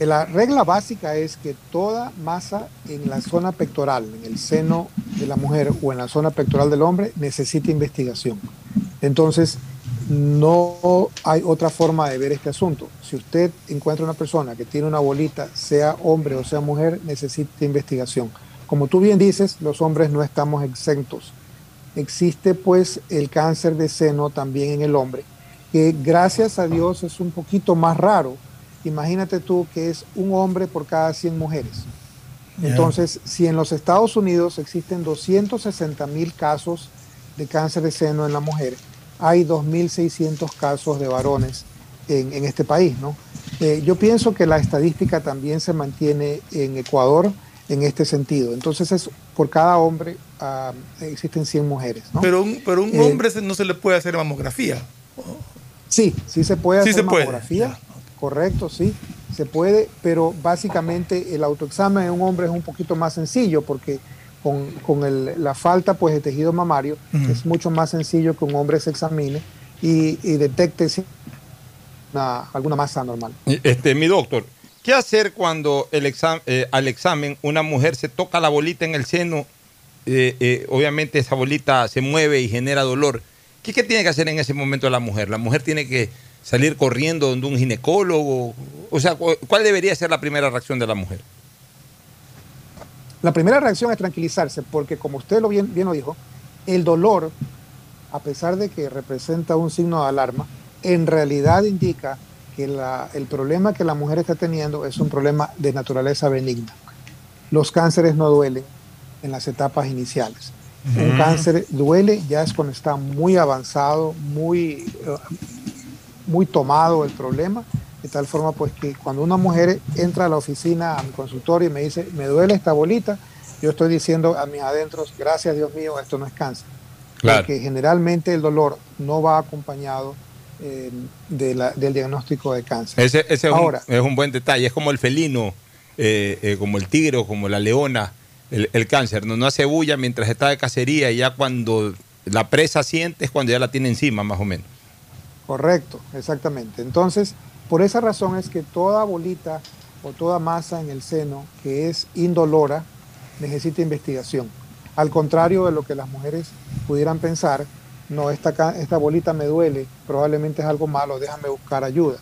La regla básica es que toda masa en la zona pectoral, en el seno de la mujer o en la zona pectoral del hombre, necesita investigación. Entonces, no hay otra forma de ver este asunto. Si usted encuentra una persona que tiene una bolita, sea hombre o sea mujer, necesita investigación. Como tú bien dices, los hombres no estamos exentos. Existe pues el cáncer de seno también en el hombre, que gracias a Dios es un poquito más raro. Imagínate tú que es un hombre por cada 100 mujeres. Entonces, si en los Estados Unidos existen 260 mil casos de cáncer de seno en la mujer, hay 2.600 casos de varones en, en este país. ¿no? Eh, yo pienso que la estadística también se mantiene en Ecuador en este sentido. Entonces, es, por cada hombre ah, existen 100 mujeres. ¿no? Pero un, pero un Eh, hombre no se le puede hacer mamografía. Sí, sí se puede Sí hacer se puede, mamografía, correcto, sí, se puede, pero básicamente el autoexamen en un hombre es un poquito más sencillo porque con, con el- la falta pues, de tejido mamario es mucho más sencillo que un hombre se examine y, y detecte si una- alguna masa normal. Este, mi doctor, ¿qué hacer cuando el exam- eh, al examen una mujer se toca la bolita en el seno? Eh, eh, obviamente esa bolita se mueve y genera dolor. ¿Qué, qué tiene que hacer en ese momento la mujer? ¿La mujer tiene que salir corriendo donde un ginecólogo? O sea, cu- ¿cuál debería ser la primera reacción de la mujer? La primera reacción es tranquilizarse, porque como usted lo bien, bien lo dijo, el dolor, a pesar de que representa un signo de alarma, en realidad indica que la- el problema que la mujer está teniendo es un problema de naturaleza benigna. Los cánceres no duelen en las etapas iniciales. Un Mm. cáncer duele ya es cuando está muy avanzado, muy, eh, muy tomado el problema, de tal forma pues que cuando una mujer entra a la oficina, a mi consultorio y me dice, me duele esta bolita, yo estoy diciendo a mis adentros, gracias Dios mío, esto no es cáncer. Claro. Porque generalmente el dolor no va acompañado eh, de la- del diagnóstico de cáncer. Ese, ese es, Ahora, un, es un buen detalle. Es como el felino, eh, eh, como el tigre como la leona, el, el cáncer. No, no hace bulla mientras está de cacería y ya cuando la presa siente es cuando ya la tiene encima, más o menos. Correcto, exactamente. Entonces, por esa razón es que toda bolita o toda masa en el seno que es indolora necesita investigación. Al contrario de lo que las mujeres pudieran pensar, no, esta, esta bolita me duele, probablemente es algo malo, déjame buscar ayuda.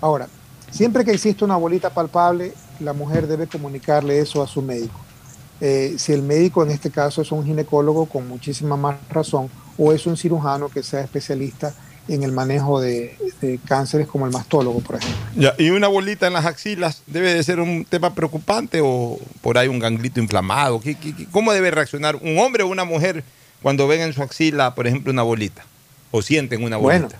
Ahora, siempre que existe una bolita palpable, la mujer debe comunicarle eso a su médico. Eh, si el médico en este caso es un ginecólogo con muchísima más razón o es un cirujano que sea especialista en el manejo de, de cánceres como el mastólogo, por ejemplo. Ya, ¿Y una bolita en las axilas debe de ser un tema preocupante o por ahí un ganglito inflamado? ¿Qué- qué- qué- ¿Cómo debe reaccionar un hombre o una mujer cuando ven en su axila, por ejemplo, una bolita? ¿O sienten una bolita? Bueno,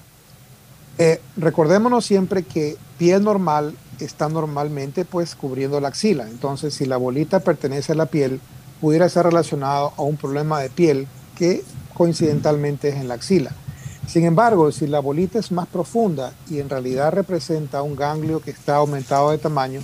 eh, recordémonos siempre que piel normal está normalmente pues cubriendo la axila. Entonces, si la bolita pertenece a la piel, pudiera ser relacionado a un problema de piel que coincidentalmente es en la axila. Sin embargo, si la bolita es más profunda y en realidad representa un ganglio que está aumentado de tamaño,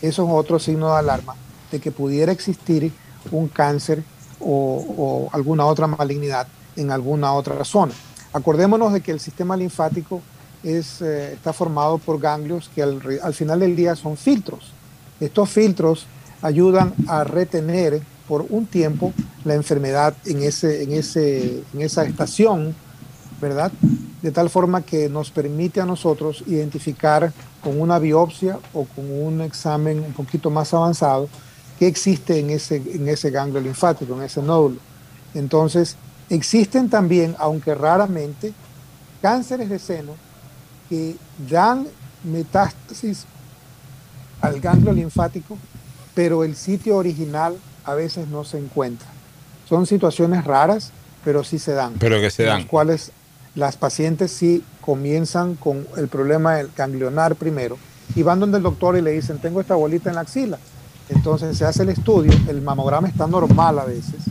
eso es otro signo de alarma de que pudiera existir un cáncer o, alguna otra malignidad en alguna otra zona. Acordémonos de que el sistema linfático eh, está formado por ganglios que al, final del día son filtros. Estos filtros ayudan a retener por un tiempo la enfermedad en esa estación, ¿verdad? De tal forma que nos permite a nosotros identificar con una biopsia o con un examen un poquito más avanzado qué existe en ese, en ese ganglio linfático, en ese nódulo. Entonces, existen también, aunque raramente, cánceres de seno que dan metástasis al ganglio linfático, pero el sitio original a veces no se encuentra. Son situaciones raras, pero sí se dan. Pero que se dan. las cuales las pacientes sí comienzan con el problema del ganglionar primero y van donde el doctor y le dicen, tengo esta bolita en la axila. Entonces se hace el estudio, el mamograma está normal a veces,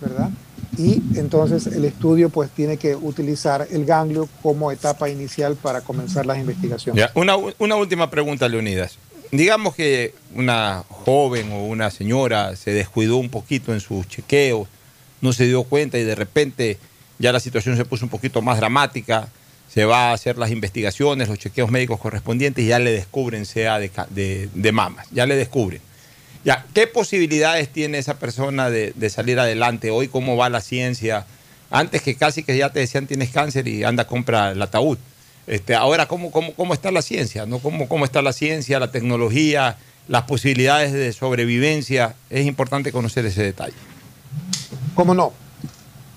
¿verdad? Y entonces el estudio pues tiene que utilizar el ganglio como etapa inicial para comenzar las investigaciones. Una, una última pregunta, Leonidas. Digamos que una joven o una señora se descuidó un poquito en sus chequeos, no se dio cuenta y de repente ya la situación se puso un poquito más dramática, se va a hacer las investigaciones, los chequeos médicos correspondientes y ya le descubren sea de, de- de mamas, ya le descubren. Ya, ¿qué posibilidades tiene esa persona de, de salir adelante hoy? ¿Cómo va la ciencia? Antes que casi que ya te decían tienes cáncer y anda a el ataúd. Este, ahora, ¿cómo, cómo, ¿cómo está la ciencia? ¿no? ¿Cómo, ¿Cómo está la ciencia, la tecnología, las posibilidades de sobrevivencia? Es importante conocer ese detalle. ¿Cómo no?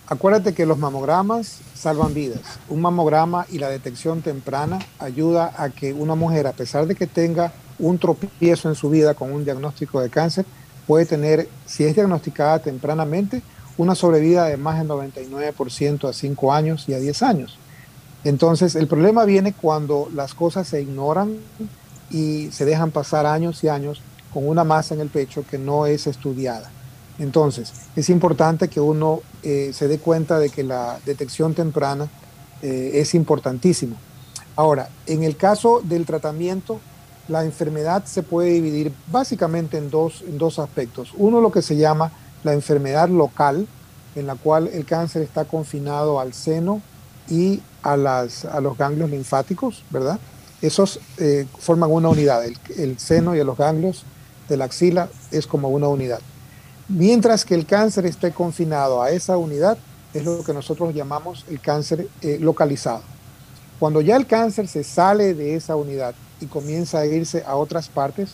Acuérdate que los mamogramas salvan vidas. Un mamograma y la detección temprana ayuda a que una mujer, a pesar de que tenga un tropiezo en su vida con un diagnóstico de cáncer, puede tener, si es diagnosticada tempranamente, una sobrevida de más del 99% a 5 años y a 10 años. Entonces, el problema viene cuando las cosas se ignoran y se dejan pasar años y años con una masa en el pecho que no es estudiada. Entonces, es importante que uno eh, se dé cuenta de que la detección temprana eh, es importantísimo. Ahora, en el caso del tratamiento, la enfermedad se puede dividir básicamente en dos, en dos aspectos. Uno, lo que se llama la enfermedad local, en la cual el cáncer está confinado al seno y a, las, a los ganglios linfáticos, ¿verdad? Esos eh, forman una unidad, el seno y los ganglios de la axila es como una unidad. Mientras que el cáncer esté confinado a esa unidad, es lo que nosotros llamamos el cáncer eh, localizado. Cuando ya el cáncer se sale de esa unidad y comienza a irse a otras partes,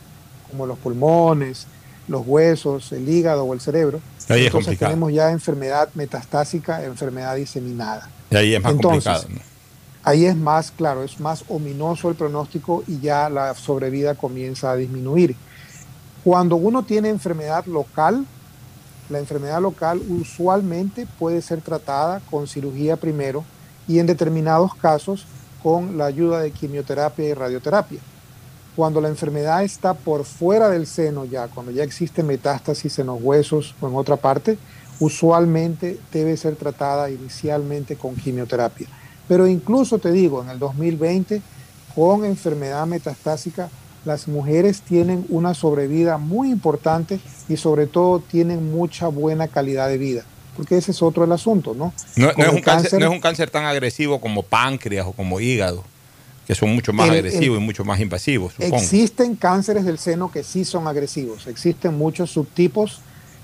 como los pulmones, los huesos, el hígado o el cerebro, Ahí es entonces tenemos ya enfermedad metastásica, enfermedad diseminada. Y ahí es más Entonces, complicado. ¿no? Ahí es más, claro, es más ominoso el pronóstico y ya la sobrevida comienza a disminuir. Cuando uno tiene enfermedad local, la enfermedad local usualmente puede ser tratada con cirugía primero y en determinados casos con la ayuda de quimioterapia y radioterapia. Cuando la enfermedad está por fuera del seno ya, cuando ya existe metástasis en los huesos o en otra parte, usualmente debe ser tratada inicialmente con quimioterapia. Pero incluso te digo, en el 2020, con enfermedad metastásica, las mujeres tienen una sobrevida muy importante y sobre todo tienen mucha buena calidad de vida. Porque ese es otro el asunto, ¿no? No, es un cáncer, no es un cáncer tan agresivo como páncreas o como hígado, que son mucho más El- agresivos el- y mucho más invasivos, supongo. Existen cánceres del seno que sí son agresivos. Existen muchos subtipos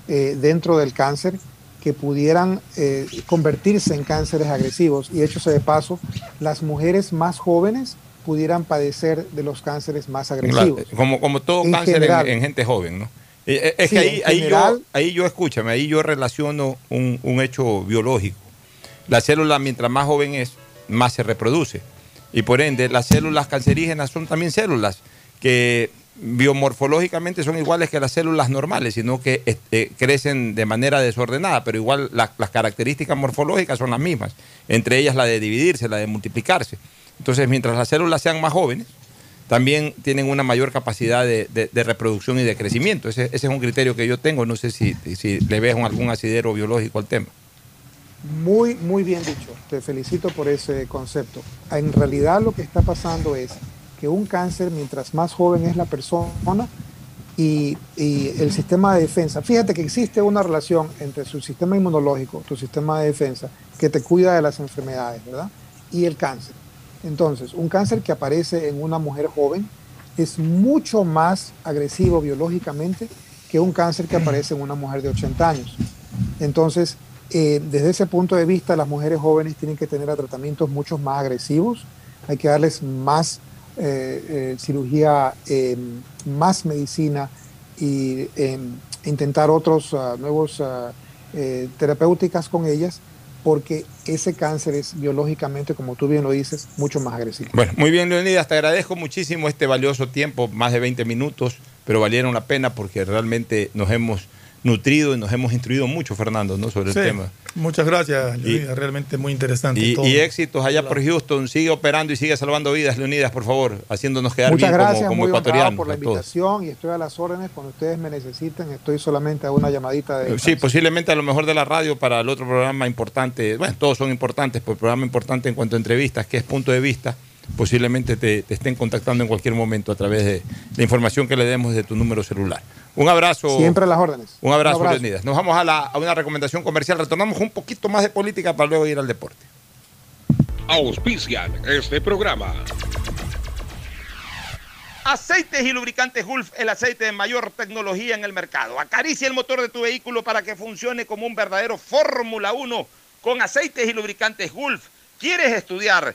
eh, dentro del cáncer que pudieran eh, convertirse en cánceres agresivos. Y hecho de paso, las mujeres más jóvenes pudieran padecer de los cánceres más agresivos. Claro, como, como todo En cáncer en, gente joven, ¿no? Eh, eh, Es Sí, que ahí, ahí, general- yo, ahí yo, escúchame, ahí yo relaciono un, un hecho biológico. La célula, mientras más joven es, más se reproduce. Y por ende, las células cancerígenas son también células que biomorfológicamente son iguales que las células normales, sino que crecen de manera desordenada, pero igual la- las características morfológicas son las mismas, entre ellas la de dividirse, la de multiplicarse. Entonces, mientras las células sean más jóvenes, también tienen una mayor capacidad de, reproducción y de crecimiento. Ese, es un criterio que yo tengo, no sé si, si le ves algún asidero biológico al tema. Muy, muy bien dicho. Te felicito por ese concepto. En realidad lo que está pasando es que un cáncer, mientras más joven es la persona y, y el sistema de defensa, fíjate que existe una relación entre su sistema inmunológico, tu sistema de defensa, que te cuida de las enfermedades, ¿verdad? Y el cáncer. Entonces, un cáncer que aparece en una mujer joven es mucho más agresivo biológicamente que un cáncer que aparece en una mujer de 80 años. Entonces, eh, desde ese punto de vista, las mujeres jóvenes tienen que tener a tratamientos mucho más agresivos, hay que darles más eh, eh, cirugía, eh, más medicina y eh, intentar otros ah, nuevos eh, terapéuticas con ellas, porque ese cáncer es biológicamente, como tú bien lo dices, mucho más agresivo. Bueno, muy bien, Leonidas, te agradezco muchísimo este valioso tiempo, más de 20 minutos, pero valieron la pena porque realmente nos hemos nutrido y nos hemos instruido mucho, Fernando, ¿no? sobre Sí, el tema. Muchas gracias, Leonidas. Realmente muy interesante. Y, todo. y éxitos allá por Houston, sigue operando y sigue salvando vidas, Leonidas, por favor, haciéndonos quedar Muchas bien gracias, como, como ecuatorianos. por la invitación y estoy a las órdenes cuando ustedes me necesiten. Estoy solamente a una llamadita de... Sí, posiblemente a lo mejor de la radio para el otro programa importante, bueno, todos son importantes, pero el programa importante en cuanto a entrevistas, que es punto de vista, posiblemente te, te estén contactando en cualquier momento a través de la información que le demos de tu número celular. Un abrazo. Siempre a las órdenes. Un abrazo, Un abrazo. Nos vamos a, la- a una recomendación comercial. Retornamos un poquito más de política para luego ir al deporte. Auspician este programa. Aceites y lubricantes Gulf, el aceite de mayor tecnología en el mercado. Acaricia el motor de tu vehículo para que funcione como un verdadero Fórmula 1 con aceites y lubricantes Gulf. ¿Quieres estudiar,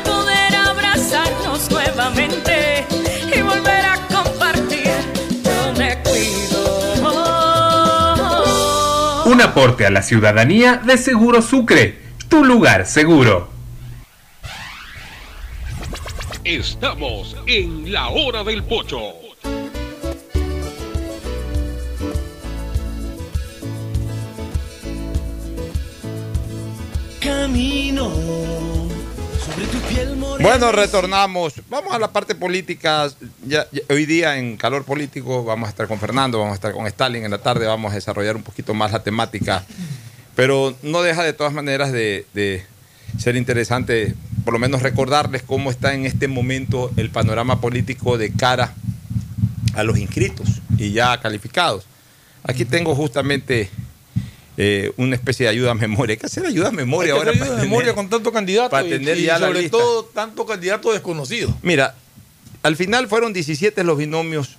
Un aporte a la ciudadanía de Seguro Sucre, tu lugar seguro. Estamos en la hora del pocho. Camino Bueno, retornamos. Vamos a la parte política. Hoy día en calor político vamos a estar con Fernando, vamos a estar con Stalin en la tarde, vamos a desarrollar un poquito más la temática. Pero no deja de todas maneras de, de ser interesante, por lo menos recordarles cómo está en este momento el panorama político de cara a los inscritos y ya calificados. Aquí tengo justamente eh, una especie de ayuda a memoria. Hay que hacer ayuda a memoria Hay que ahora hacer para ayuda de tener- memoria con tanto candidato para y- ya sobre lista. todo tanto candidato desconocido. Mira, al final fueron 17 los binomios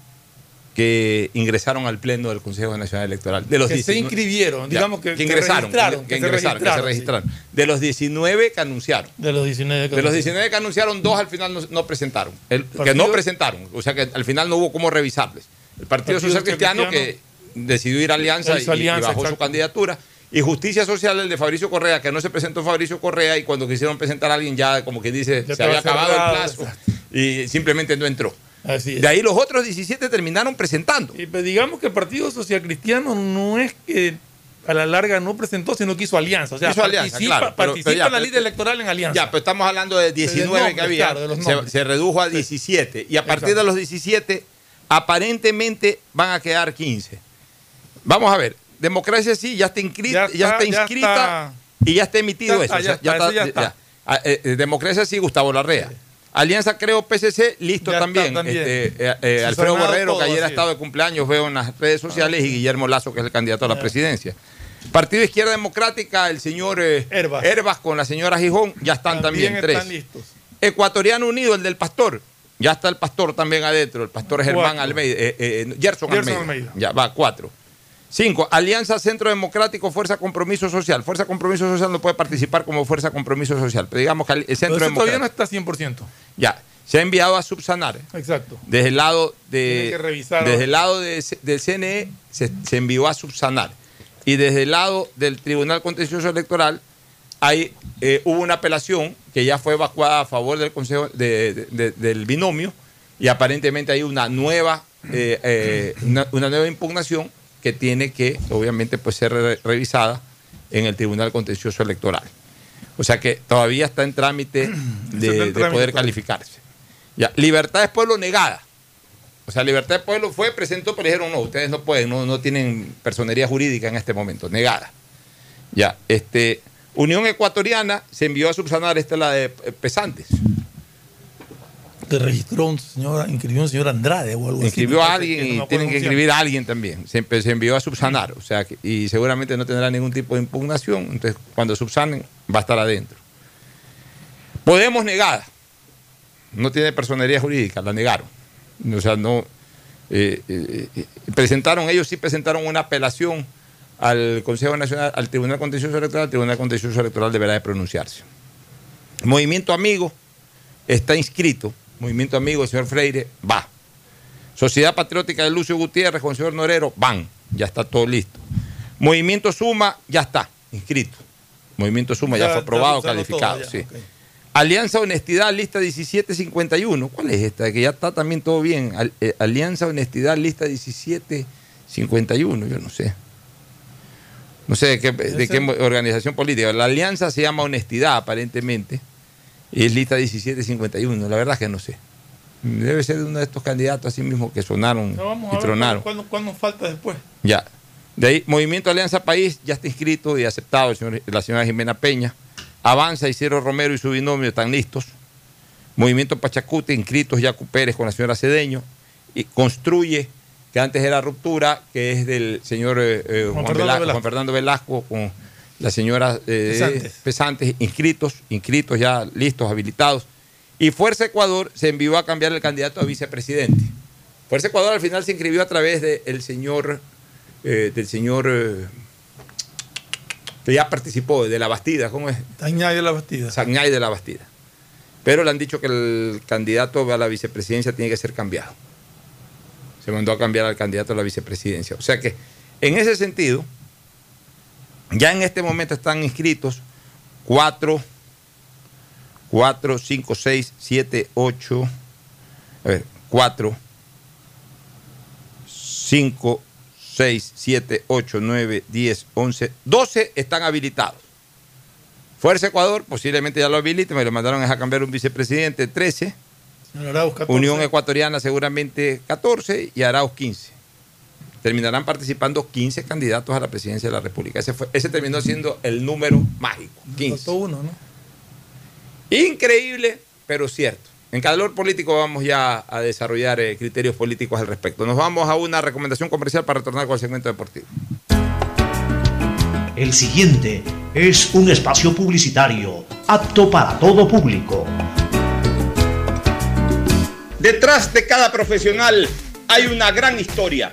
que ingresaron al pleno del Consejo Nacional Electoral. De los Que se 19 inscribieron, digamos que- que ingresaron, registraron, que, se ingresaron, que se registraron. De los 19 que anunciaron. De los 19 que De los 19 que anunciaron, dos al final no, no presentaron. El- que no presentaron. O sea que al final no hubo cómo revisarles. El Partido, Partido Social Cristiano, Cristiano. Decidió ir a alianza, y- y, alianza, bajó su candidatura. Y Justicia Social, el de Fabricio Correa, que no se presentó Fabricio Correa y cuando quisieron presentar a alguien ya como que dice, Ya se había acabado el plazo y simplemente no entró. Así es. De ahí los otros 17 terminaron presentando. Y pues digamos que el Partido Social Cristiano no es que a la larga no presentó, sino que hizo alianza. O sea, Hizo alianza, participa, claro, pero- participa pero ya, en la lista electoral en alianza. Ya, pero estamos hablando de 19 nombres, que había. claro, se, redujo a 17. Y a partir Exacto. de los 17, aparentemente van a quedar 15. Vamos a ver. Democracia sí, ya está, inscrita, Ya ya está, ya inscrita está. y ya está emitido eso. Ah, Democracia sí, Gustavo Larrea. Alianza Creo PCC, listo Ya está también. Este, eh, eh, Alfredo Borrero, todo, que ayer ha estado de cumpleaños, veo en las redes sociales, y Guillermo Lazo, que es el candidato a la presidencia. Partido Izquierda Democrática, el señor eh, Herbas. con la señora Gijón, ya están también, También están tres. listos. Ecuatoriano Unido, el del pastor. Ya está el pastor también adentro. El pastor Germán Cuatro. Almeida. eh, eh, Gerson, Gerson Almeida. Almeida. Ya va, cuatro. Cinco. Alianza Centro Democrático, Fuerza Compromiso Social. Fuerza Compromiso Social no puede participar como Fuerza Compromiso Social. Pero digamos que el Pero Centro eso todavía Democrático. no está 100%. Ya. Se ha enviado a subsanar. Exacto. Desde el lado de. Desde el lado de- del CNE se, se envió a subsanar. Y desde el lado del Tribunal Contencioso Electoral hay, eh, hubo una apelación que ya fue evacuada a favor del Consejo de- de- de- del binomio y aparentemente hay una nueva, eh, eh, una, una nueva impugnación que tiene que, obviamente, pues, ser re- revisada en el Tribunal Contencioso Electoral. O sea que todavía está en trámite de, en de trámite poder calificarse. Ya, Libertad de Pueblo negada. O sea, Libertad de Pueblo fue, presentó, pero dijeron, no, ustedes no pueden, no, no tienen personería jurídica en este momento, negada. Ya, este, Unión Ecuatoriana se envió a subsanar, esta es la de Pesantes. Que registró un señor, inscribió un señor Andrade o algo así. Inscribió me a alguien y tienen que escribir a alguien también. Se, envió a subsanar, o sea, que- y seguramente no tendrá ningún tipo de impugnación. Entonces, cuando subsanen, va a estar adentro. Podemos negada. No tiene personería jurídica, la negaron. O sea, no. eh, eh, eh, presentaron, ellos sí presentaron una apelación al Consejo Nacional, al Tribunal Contencioso Electoral. El Tribunal Contencioso Electoral deberá de pronunciarse. Movimiento Amigo está inscrito. Movimiento Amigo, el señor Freire, va. Sociedad Patriótica de Lucio Gutiérrez con el señor Norero, van. Ya está todo listo. Movimiento Suma, ya está, inscrito. Movimiento Suma ya, Ya- fue aprobado, calificado. todo, ya, sí. Alianza Honestidad, lista 1751. ¿Cuál es esta? Que ya está también todo bien. Al- eh, Alianza Honestidad, lista 1751, yo no sé. No sé de qué, de qué organización política. La alianza se llama Honestidad, aparentemente. Y es lista 1751. La verdad es que no sé. Debe ser de uno de estos candidatos así mismo que sonaron No, vamos a y ver tronaron. cuándo, cuándo nos falta después. Ya. De ahí, Movimiento Alianza País ya está inscrito y aceptado el señor- la señora Jimena Peña. Avanza Isidro Romero y su binomio están listos. Movimiento Pachacute, inscritos Yacu Pérez con la señora Cedeño. Y construye, que antes era ruptura, que es del señor eh, eh, Juan, Fernando Velasco, Velasco. Juan Fernando Velasco con la señora eh, Pesantes. Pesantes, inscritos, inscritos ya listos, habilitados. Y Fuerza Ecuador se envió a cambiar el candidato a vicepresidente. Fuerza Ecuador al final se inscribió a través del señor, eh, del señor eh, que ya participó, de la Bastida, ¿cómo es? Tañay de la Bastida. Sañay de la Bastida. Pero le han dicho que el candidato a la vicepresidencia tiene que ser cambiado. Se mandó a cambiar al candidato a la vicepresidencia. O sea que, en ese sentido, ya en este momento están inscritos cuatro, cuatro, cinco, seis, siete, ocho, a ver, cuatro, cinco, seis, siete, ocho, nueve, diez, once, doce están habilitados. Fuerza Ecuador, posiblemente ya lo habilite, me lo mandaron a cambiar un vicepresidente, 13. Señor Arauz, 14. Unión Ecuatoriana seguramente 14 y Arauz 15. Terminarán participando 15 candidatos a la presidencia de la República. Ese, fue- ese terminó siendo el número mágico, 15. Faltó uno, ¿no? Increíble, pero cierto. En calor político vamos ya a desarrollar eh, criterios políticos al respecto. Nos vamos a una recomendación comercial para retornar con el segmento deportivo. El siguiente es un espacio publicitario apto para todo público. Detrás de cada profesional hay una gran historia.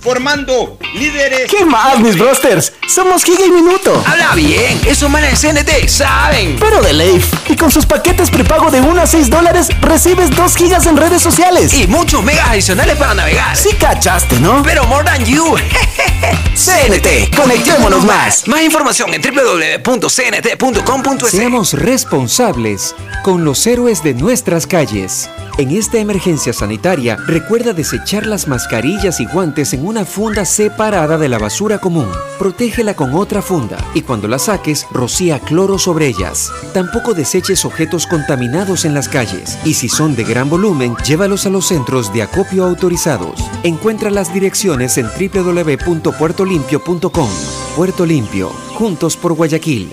formando líderes. ¿Qué más, mis brosters? Somos Giga y Minuto. Habla bien, esos manes de CNT saben. Pero de Leif. Y con sus paquetes prepago de 1 a 6 dólares, recibes 2 gigas en redes sociales. Y muchos megas adicionales para navegar. Sí cachaste, ¿no? Pero more than you. CNT, conectémonos más. Más información en www.cnt.com.es. Seamos responsables con los héroes de nuestras calles. En esta emergencia sanitaria, recuerda desechar las mascarillas y guantes en una funda separada de la basura común. Protégela con otra funda y cuando la saques, rocía cloro sobre ellas. Tampoco deseches objetos contaminados en las calles y si son de gran volumen, llévalos a los centros de acopio autorizados. Encuentra las direcciones en www.puertolimpio.com. Puerto Limpio, juntos por Guayaquil.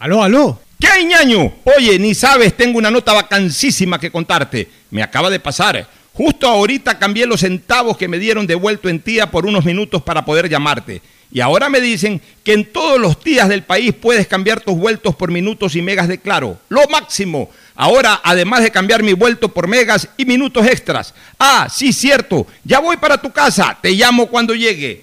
Aló, aló. ¿Qué ñaño? Oye, ni sabes, tengo una nota vacancísima que contarte. Me acaba de pasar. Justo ahorita cambié los centavos que me dieron de vuelto en tía por unos minutos para poder llamarte. Y ahora me dicen que en todos los días del país puedes cambiar tus vueltos por minutos y megas de claro. Lo máximo. Ahora, además de cambiar mi vuelto por megas y minutos extras. Ah, sí, cierto. Ya voy para tu casa. Te llamo cuando llegue.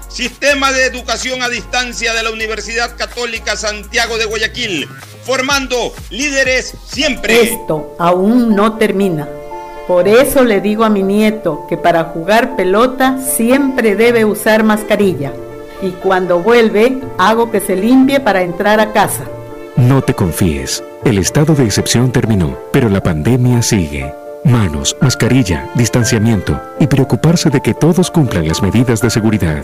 Sistema de Educación a Distancia de la Universidad Católica Santiago de Guayaquil, formando líderes siempre. Esto aún no termina. Por eso le digo a mi nieto que para jugar pelota siempre debe usar mascarilla. Y cuando vuelve, hago que se limpie para entrar a casa. No te confíes. El estado de excepción terminó, pero la pandemia sigue. Manos, mascarilla, distanciamiento y preocuparse de que todos cumplan las medidas de seguridad.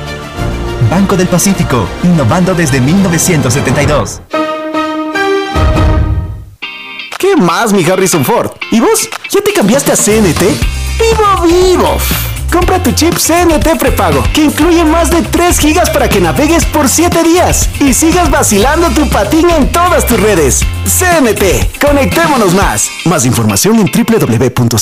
Banco del Pacífico, innovando desde 1972. ¿Qué más, mi Harrison Ford? ¿Y vos? ¿Ya te cambiaste a CNT? ¡Vivo, vivo! Compra tu chip CNT prepago, que incluye más de 3 gigas para que navegues por 7 días y sigas vacilando tu patín en todas tus redes. CNT, conectémonos más. Más información en www.cnt.com.es.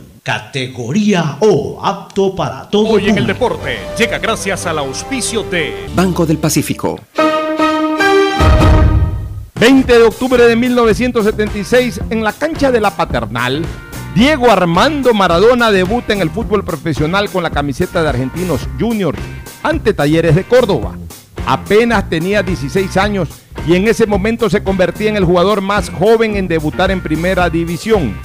categoría O, apto para todo Hoy en el deporte llega gracias al auspicio de Banco del Pacífico. 20 de octubre de 1976, en la cancha de la Paternal, Diego Armando Maradona debuta en el fútbol profesional con la camiseta de Argentinos Juniors ante Talleres de Córdoba. Apenas tenía 16 años y en ese momento se convertía en el jugador más joven en debutar en primera división.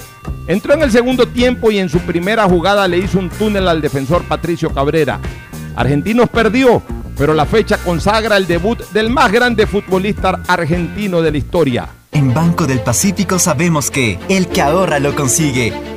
Entró en el segundo tiempo y en su primera jugada le hizo un túnel al defensor Patricio Cabrera. Argentinos perdió, pero la fecha consagra el debut del más grande futbolista argentino de la historia. En Banco del Pacífico sabemos que el que ahorra lo consigue.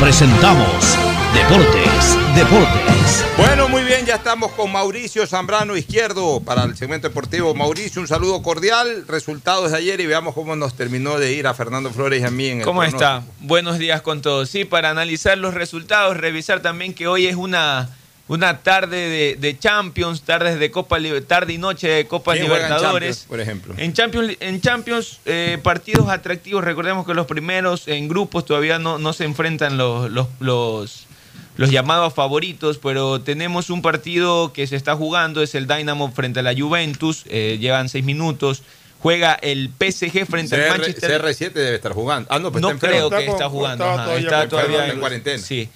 presentamos Deportes, Deportes. Bueno, muy bien, ya estamos con Mauricio Zambrano Izquierdo para el segmento deportivo. Mauricio, un saludo cordial. Resultados de ayer y veamos cómo nos terminó de ir a Fernando Flores y a mí en el ¿Cómo está? Buenos días con todos. Sí, para analizar los resultados, revisar también que hoy es una, una tarde de, de Champions, tardes de Copa tarde y noche de Copa ¿Quién juega en Libertadores. Champions, por ejemplo? En Champions, en Champions eh, partidos atractivos. Recordemos que los primeros en grupos todavía no, no se enfrentan los, los, los, los llamados favoritos, pero tenemos un partido que se está jugando, es el Dynamo frente a la Juventus. eh, llevan seis minutos. juega el PSG frente al Manchester CR7 debe estar jugando. Ah, no, pues no está creo que Está está jugando. ajá, todavía está todavía en cuarentena. Sí.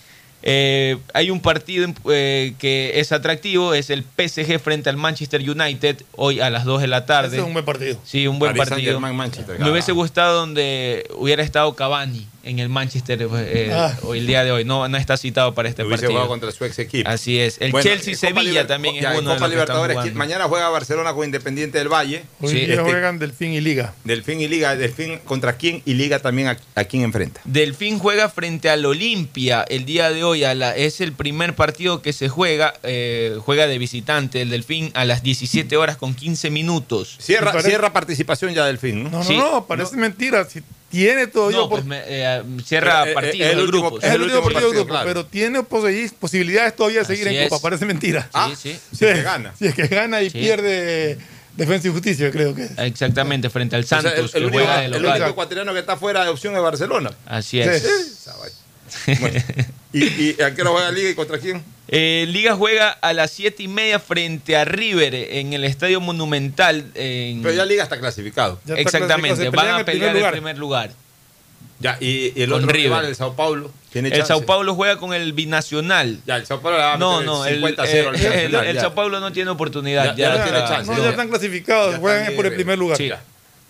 Eh, hay un partido eh, que es atractivo, es el PSG frente al Manchester United hoy a las 2 de la tarde. Ese es un buen partido. Sí, un buen Paris partido. Me hubiese gustado donde hubiera estado Cavani en el Manchester eh, Ah. hoy el día de hoy. No, no está citado para este Hubiese partido. jugado contra su ex equipo. Así es. El Bueno, Chelsea en Copa Sevilla Liber- también ya, es uno de Copa los Libertadores. Mañana juega Barcelona con Independiente del Valle. Hoy Sí, día este- juegan Delfín y Liga. Delfín y Liga. Delfín contra quién y Liga también a, a quién enfrenta. Delfín juega frente al Olimpia el día de hoy. A la, es el primer partido que se juega. eh, juega de visitante el Delfín a las 17 horas con 15 minutos. Cierra, parece- cierra participación ya Delfín, ¿no? No, no, Sí. no, parece mentira. Si tiene todavía No, pues me- eh, cierra Eh, eh, el último- grupos. es el último partido de grupo, claro. pero tiene posi- posibilidades todavía de seguir Así en es. Copa. Parece mentira. Ah, Sí, sí. Si es que gana. Si es que gana y Sí. pierde Defensa y Justicia, creo que es. Exactamente, frente al O sea, Santos, el, el que único, juega de el único ecuatoriano que está fuera de opción es Barcelona. Así es. Bueno, ¿Y, y a qué hora juega Liga y contra quién? Eh, Liga juega a las 7 y media frente a River en el Estadio Monumental. en- Pero ya Liga está clasificado. Está Exactamente, clasificado, van a el pelear primer el lugar. primer lugar. Ya, y, y el Con otro River. rival, el Sao Paulo, tiene El chance. Sao Paulo juega con el Binacional. Ya, el Sao Paulo le va a No, meter no, el, 50 a eh, 0 al el, el ya. Sao Paulo no tiene oportunidad. Ya- ya no tiene chance. No, ya están clasificados, Ya juegan están por el primer lugar. Sí.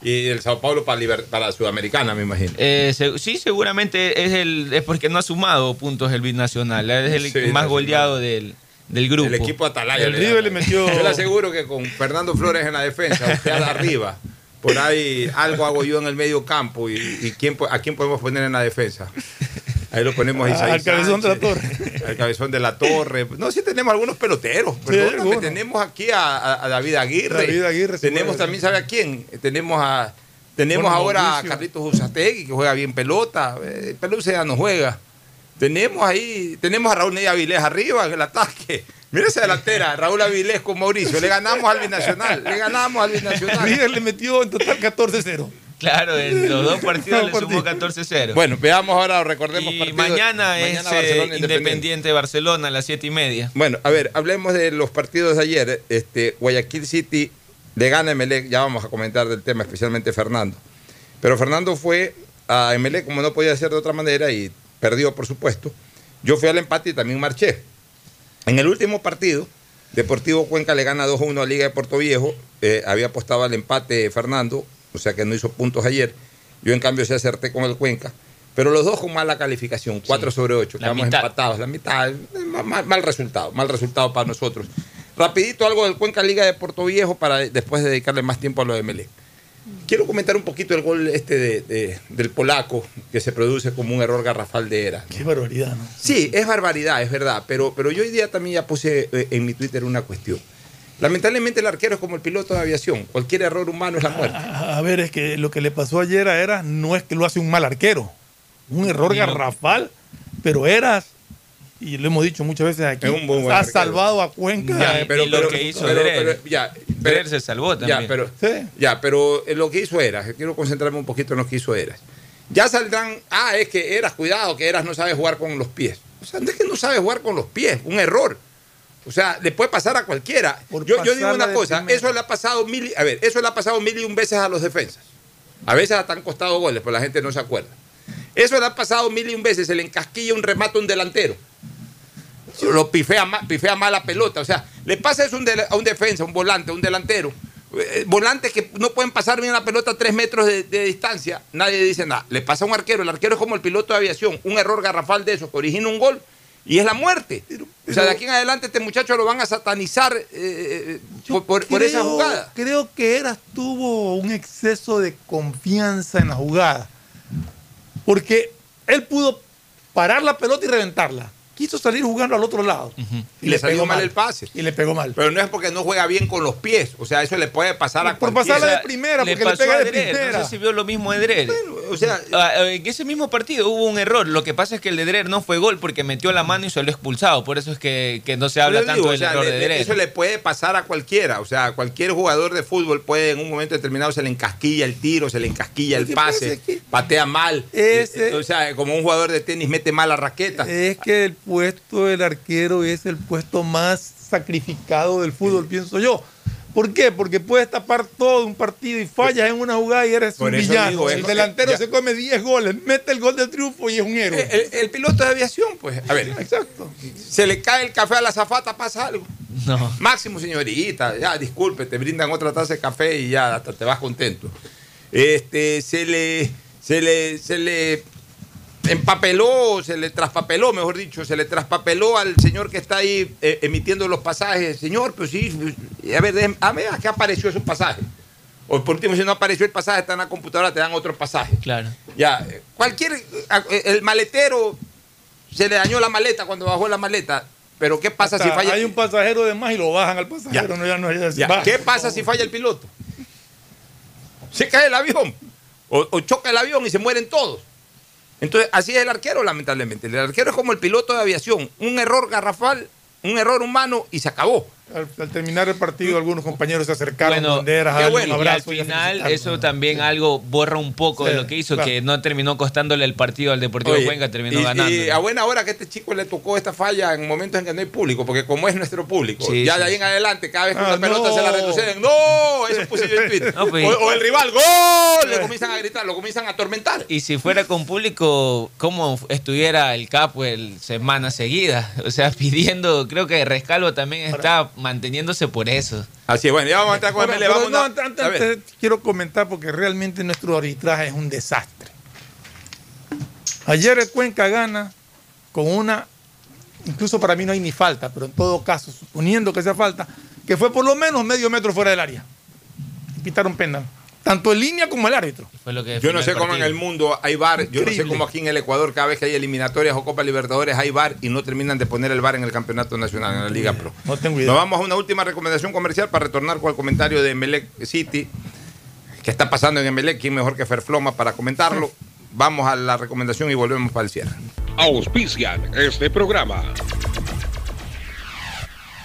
Y el Sao Paulo para, liber- para Sudamericana, me imagino. Eh, se- sí, seguramente es el es porque no ha sumado puntos el Binacional. Es el Sí, más goleado del, del grupo. El equipo Atalaya. El le River le metió- Yo le aseguro que con Fernando Flores en la defensa, usted arriba, por ahí algo hago yo en el medio campo. ¿Y, y quién, a quién podemos poner en la defensa? Ahí lo ponemos a Isaí Al cabezón de la Sánchez, Al cabezón de la torre. No, sí tenemos algunos peloteros. Algunos. tenemos aquí a, David Aguirre. David Aguirre, Tenemos también, ¿sabe a quién? Tenemos a. Tenemos Bueno, ahora Mauricio. a Carlitos Usategui, que juega bien pelota. Eh, Pelusa ya no juega. Tenemos ahí, tenemos a Raúl Ney Avilés arriba en el ataque. Mira esa delantera, Raúl Avilés con Mauricio. Le ganamos al Binacional. Le ganamos al Binacional. River le metió en total 14-0. Claro, en los dos partidos le sumó partidos. 14-0. Bueno, veamos ahora, recordemos y partidos. mañana, es Barcelona eh, Independiente. Independiente Barcelona a las 7 y media. Bueno, a ver, hablemos de los partidos de ayer. Este, Guayaquil City le gana a Emelec, ya vamos a comentar del tema, especialmente Fernando. Pero Fernando fue a Emelec como no podía ser de otra manera y perdió, por supuesto. Yo fui al empate y también marché. En el último partido, Deportivo Cuenca le gana 2-1 a Liga de Puerto Viejo. Eh, había apostado al empate Fernando, o sea que no hizo puntos ayer. Yo en cambio se acerté con el Cuenca. Pero los dos con mala calificación, 4 sobre 8. La Quedamos mitad. empatados, la mitad. Mal, resultado, mal resultado para nosotros. Rapidito algo del Cuenca Liga de Puerto Viejo para después dedicarle más tiempo a lo de Melec. Quiero comentar un poquito el gol este de- de- del polaco que se produce como un error garrafal de era. Qué barbaridad, ¿no? Sí, es barbaridad, es verdad, pero, pero yo hoy día también ya puse eh, en mi Twitter una cuestión. Lamentablemente el arquero es como el piloto de aviación, cualquier error humano es la muerte. A ver, es que lo que le pasó ayer a Eras no es que lo hace un mal arquero, un error garrafal, pero Eras, y lo hemos dicho muchas veces aquí, un buen ha salvado a Cuenca. Ya, eh, y lo que hizo pero- pero- ya, pero- se salvó Ya, también. pero, Sí. ya, pero eh, lo que hizo Eras, quiero concentrarme un poquito en lo que hizo Eras. Ya saldrán, ah, es que Eras, cuidado, que Eras no sabe jugar con los pies. O sea, no es que no sabe jugar con los pies, un error. O sea, le puede pasar a cualquiera. Yo, yo digo una cosa, primera. eso le ha pasado mil, y- a ver, eso le ha pasado mil y un veces a los defensas. A veces hasta han costado goles, pero la gente no se acuerda. Eso le ha pasado mil y un veces, se le encasquilla un remate a un delantero. Lo pifea, pifea mal la pelota. O sea, le pasa eso a un, de- a un defensa, un volante, a un delantero. Eh, volantes que no pueden pasar bien la pelota a tres metros de, de distancia, nadie dice nada. Le pasa a un arquero, el arquero es como el piloto de aviación, un error garrafal de eso que origina un gol y es la muerte. o sea, de aquí en adelante este muchacho lo van a satanizar eh, eh, por, por- por esa jugada. Creo que Eras tuvo un exceso de confianza en la jugada. Porque él pudo parar la pelota y reventarla. Quiso salir jugando al otro lado. Y le salió mal el pase. Y le pegó mal. Pero no es porque no juega bien con los pies. O sea, eso le puede pasar a Por cualquiera. pasarla de primera, porque le pasó pega a de primera. No sé si vio lo mismo de Drer. O sea, Ah, en ese mismo partido hubo un error. Lo que pasa es que el de Drer no fue gol porque metió la mano y salió expulsado. Por eso es que, que no se habla tanto o del sea, error le- de Drer. Eso le puede pasar a cualquiera. O sea, cualquier jugador de fútbol puede en un momento determinado se le encasquilla el tiro, se le encasquilla el ¿Qué pasa pase, patea mal. Ese- Eh, O sea, como un jugador de tenis mete mal la raqueta. Es que el puesto del arquero es el puesto más sacrificado del fútbol, pienso yo. ¿Por qué? Porque puedes tapar todo un partido y fallas en una jugada y eres Por un villano. digo, el delantero ya- se come 10 goles, mete el gol de triunfo y es un héroe. El, el piloto de aviación, pues. A ver, Exacto. se le cae el café a la zafata, pasa algo. No. Máximo, señorita, ya, disculpe, te brindan otra taza de café y ya hasta te vas contento. Este, se le, se le, se le empapeló, se le traspapeló, mejor dicho, se le traspapeló al señor que está ahí eh, emitiendo los pasajes. Señor, pues sí, pues, a ver, déjeme- a ver, ¿a qué apareció esos pasajes? O por último, si no apareció el pasaje, está en la computadora, te dan otro pasaje. Claro. Ya, cualquier, eh, el maletero se le dañó la maleta cuando bajó la maleta, pero ¿qué pasa si falla? Hay un pasajero de más y lo bajan al pasajero. No, ya no, ya- Ya, baja. ¿Qué pasa si falla el piloto? Se cae el avión. O, o choca el avión y se mueren todos. Entonces, así es el arquero, lamentablemente. El arquero es como el piloto de aviación. Un error garrafal, un error humano y se acabó. Al, al terminar el partido, algunos compañeros se acercaron Bueno, banderas, a qué bueno. un Y al y final eso también algo borra un poco de lo que hizo, claro. que no terminó costándole el partido al Deportivo Oye, Cuenca, terminó y, ganando. y a buena hora que a este chico le tocó esta falla en momentos en que no hay público, porque como es nuestro público, Sí, ya sí. de ahí en adelante, cada vez que Ah, una pelota no. se la retroceden, ¡no! Eso puse yo en Twitter. No, pues, o, o el rival, ¡gol! Le comienzan a gritar, lo comienzan a atormentar. Y si fuera con público, ¿cómo estuviera el Capo el semana seguida? O sea, pidiendo, creo que Rescalvo también está manteniéndose por eso. Así es, bueno, ya vamos a entrar con pero vamos no, a- antes- antes- a ver. antes quiero comentar porque realmente nuestro arbitraje es un desastre. Ayer el Cuenca gana con una, incluso para mí no hay ni falta, pero en todo caso, suponiendo que sea falta, que fue por lo menos medio metro fuera del área. Y Pitaron penal. Tanto en línea como el árbitro. Fue lo que Yo no sé cómo en el mundo hay bar, yo no sé cómo aquí en el Ecuador cada vez que hay eliminatorias o Copa Libertadores hay bar y no terminan de poner el bar en el Campeonato Nacional, en la Liga Pro. No tengo idea. Nos vamos a una última recomendación comercial para retornar con el comentario de Emelec City. ¿Qué está pasando en Emelec? ¿Quién mejor que Ferfloma para comentarlo? Vamos a la recomendación y volvemos para el cierre. Auspician este programa.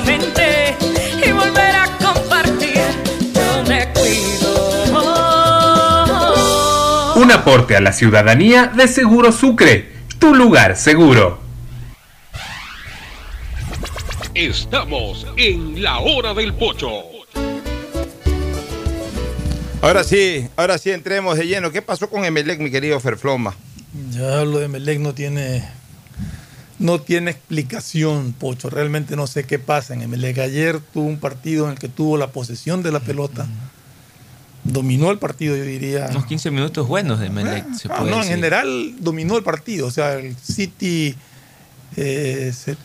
nuevamente y volver a compartir. Yo me cuido. Un aporte a la ciudadanía de Seguro Sucre, tu lugar seguro. Estamos en la hora del pocho. Ahora sí, ahora sí entremos de lleno. ¿Qué pasó con Emelec, mi querido Ferfloma? Ya lo de Melec no tiene no tiene explicación, Pocho. Realmente no sé qué pasa en Emelec. Ayer tuvo un partido en el que tuvo la posesión de la pelota. Dominó el partido, yo diría. Unos 15 minutos buenos de Melec, se Ah, no, en general dominó el partido. O sea, el City eh, se,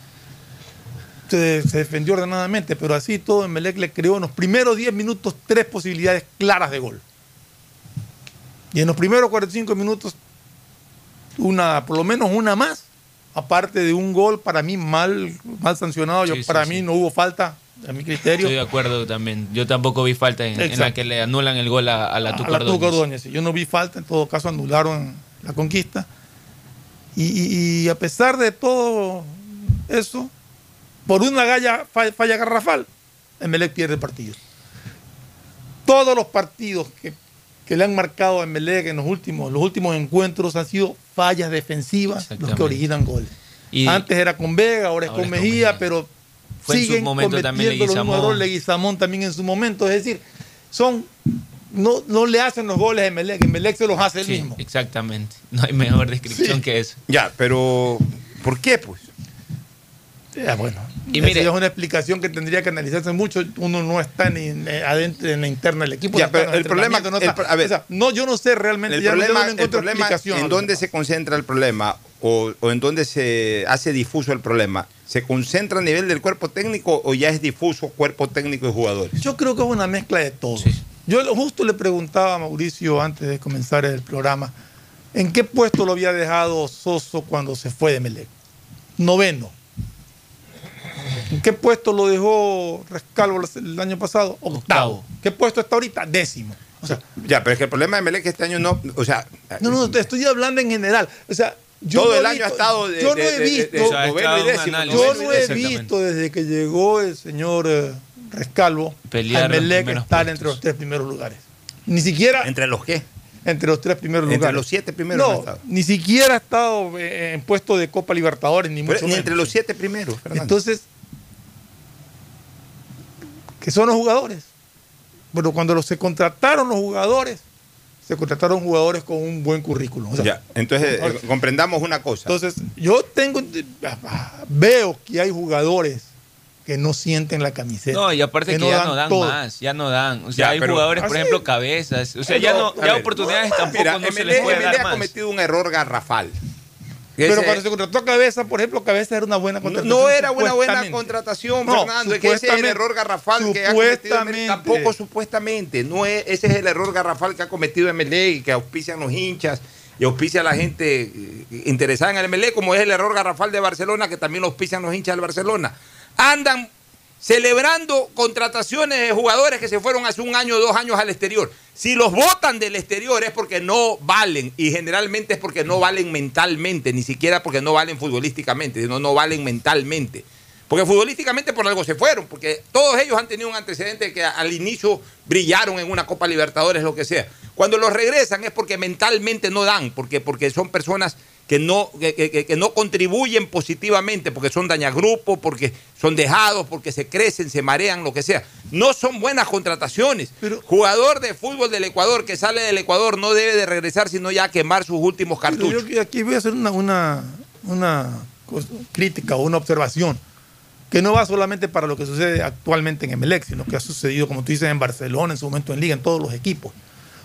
se- se defendió ordenadamente, pero así todo Emelec le creó en los primeros 10 minutos tres posibilidades claras de gol. Y en los primeros 45 minutos, una, por lo menos una más, aparte de un gol para mí mal, mal sancionado. Yo, Sí, para sí. mí no hubo falta, a mi criterio. Estoy de acuerdo también. Yo tampoco vi falta en, en la que le anulan el gol a, a la a Tuca la Tuca Ordóñez. Ordóñez, sí. Yo no vi falta, en todo caso anularon la conquista. Y, y- y a pesar de todo eso, por una galla fa- falla garrafal, Emelec pierde el partido. Todos los partidos que, que le han marcado a Emelec en los últimos, los últimos encuentros han sido fallas defensivas los que originan goles. Y- Antes era con Vega, ahora es Ahora con es con Mejía, pero Fue en su siguen momento también cometiendo los mismos Leguizamón. errores. Leguizamón también en su momento. Es decir, son no, no le hacen los goles a Emelec, Emelec se los hace él Sí, mismo. exactamente. No hay mejor descripción que eso. Ya, pero ¿por qué pues? Ya, bueno. Y mire- es una explicación que tendría que analizarse mucho. Uno no está ni adentro en la interna del equipo. Ya, pero en el problema- no el está- a ver. o sea, no, yo no sé realmente. El ya problema, no el explicación en dónde se concentra el problema o, o en dónde se hace difuso el problema, ¿se concentra a nivel del cuerpo técnico o ya es difuso cuerpo técnico y jugadores? Yo creo que es una mezcla de todos. Yo lo- justo le preguntaba a Mauricio antes de comenzar el programa, ¿en qué puesto lo había dejado Soso cuando se fue de Melec? Noveno. ¿En qué puesto lo dejó Rescalvo el año pasado? Octavo. ¿Qué puesto está ahorita? Décimo. O sea, Ya, pero es que el problema de Melec este año no, o sea, no, no, te estoy hablando en general. O sea, yo Todo no el he año ha visto- estado de- yo no he de- visto, de- O sea, y décimo, yo no he visto desde que llegó el señor eh, Rescalvo Pelear los Melec estar entre los tres primeros lugares. Ni siquiera. ¿Entre los qué? Entre los tres primeros Entre lugares. los siete primeros no ni siquiera ha estado eh, en puesto de Copa Libertadores, ni Pero mucho ni menos. entre los siete primeros, Fernando. Entonces, ¿qué son los jugadores? Bueno, cuando los, se contrataron los jugadores, se contrataron jugadores con un buen currículum. O sea, ya, entonces eh, comprendamos una cosa. entonces, yo tengo, veo que hay jugadores que no sienten la camiseta. No, y aparte que, no ya dan no dan todo. más, ya no dan. O sea, Ya, hay pero- jugadores, por ¿Ah, ejemplo, cabezas. O sea, ya no, A ya ver, oportunidades tampoco Mira, no se les puede MLE dar ha más. cometido un error garrafal. Pero Ese- cuando se contrató a Cabeza, por ejemplo, Cabeza era una buena contratación. no era una buena contratación, No, Fernando. Es que ese es el error garrafal que ha cometido. MLE. Tampoco supuestamente. No es, ese es el error garrafal que ha cometido MLE y que auspician los hinchas y auspicia a la gente eh, interesada en el MLE, como es el error garrafal de Barcelona, que también lo auspician los hinchas del Barcelona. Andan celebrando contrataciones de jugadores que se fueron hace un año o dos años al exterior. Si los votan del exterior es porque no valen y generalmente es porque no valen mentalmente, ni siquiera porque no valen futbolísticamente, sino no valen mentalmente. Porque futbolísticamente por algo se fueron, porque todos ellos han tenido un antecedente que al inicio brillaron en una Copa Libertadores, lo que sea. Cuando los regresan es porque mentalmente no dan, porque, porque son personas que no, que, que- que no contribuyen positivamente, porque son dañagrupos, porque son dejados, porque se crecen, se marean, lo que sea. No son buenas contrataciones. Jugador de fútbol del Ecuador que sale del Ecuador no debe de regresar, sino ya a quemar sus últimos cartuchos. yo aquí- voy a hacer una, una, una crítica o una observación que no va solamente para lo que sucede actualmente en Emelec, sino que ha sucedido, como tú dices, en Barcelona, en su momento en Liga, en todos los equipos.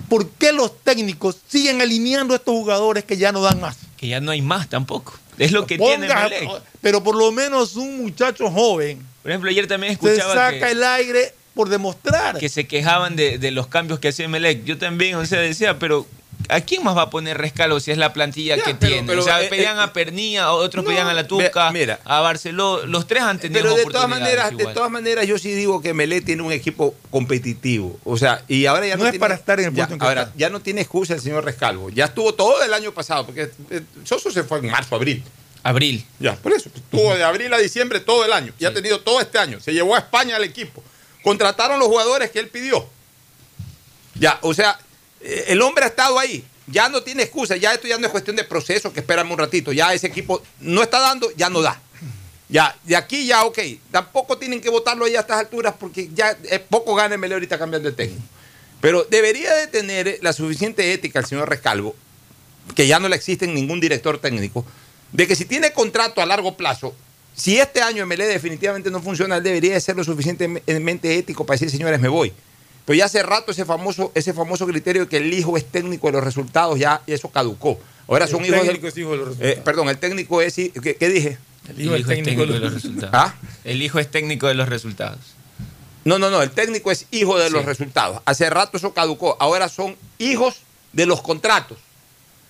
¿Por qué los técnicos siguen alineando a estos jugadores que ya no dan más? Que ya no hay más tampoco. Es lo que tiene Melec. Pero por lo menos un muchacho joven Por ejemplo, ayer también se escuchaba saca que, el aire por demostrar. que se quejaban de, de los cambios que hacía Melec. Yo también, o sea, decía, pero ¿a quién más va a poner rescalo si es la plantilla que pero- tiene? pero, o sea, eh, pedían eh, a Pernilla, otros no, pedían a la Tuca, mira. a Barceló. Los tres han tenido Pero de todas maneras, de todas maneras, yo sí digo que Melé tiene un equipo competitivo. O sea, y ahora ya no, No es tiene- para estar en el ya, puesto en que Ahora, está. ya no tiene excusa el señor Rescalvo. Ya estuvo todo el año pasado, porque eh, Soso se fue en marzo, abril. Abril. Ya, por eso. Estuvo de abril a diciembre todo el año. Y ha tenido todo este año. Se llevó a España al equipo. Contrataron los jugadores que él pidió. Ya, o sea, eh, el hombre ha estado ahí. Ya no tiene excusa. Ya esto ya no es cuestión de proceso, que espérame un ratito. Ya ese equipo no está dando, ya no da. Ya, de aquí ya, ok. Tampoco tienen que votarlo ahí a estas alturas porque ya es poco gana el ahorita cambiando de técnico. Pero debería de tener la suficiente ética el señor Rescalvo, que ya no le existe en ningún director técnico, de que si tiene contrato a largo plazo, si este año MLE definitivamente no funciona, debería de ser lo suficientemente ético para decir, señores, me voy. Pero ya hace rato ese famoso, ese famoso criterio de que el hijo es técnico de los resultados, ya eso caducó. Ahora El son hijos del- técnico es hijo de los resultados. Eh, perdón, el técnico es... ¿Qué, qué dije? El hijo, es técnico de los resultados. ¿Ah? El hijo es técnico de los resultados. No, no, no, el técnico es hijo de los resultados. Hace rato eso caducó. Ahora son hijos de los contratos.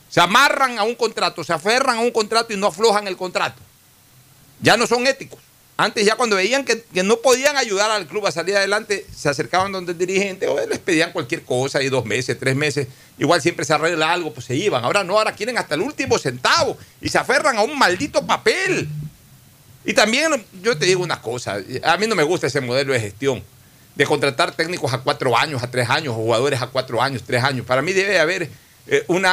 Se amarran a un contrato, se aferran a un contrato y no aflojan el contrato. Ya no son éticos. Antes ya cuando veían que, no podían ayudar al club a salir adelante, se acercaban donde el dirigente o les pedían cualquier cosa y dos meses, tres meses. Igual siempre se arregla algo, pues se iban. Ahora no, ahora quieren hasta el último centavo y se aferran a un maldito papel. Y también yo te digo una cosa, a mí no me gusta ese modelo de gestión, de contratar técnicos a cuatro años, a tres años, o jugadores a cuatro años, tres años. Para mí debe haber eh, un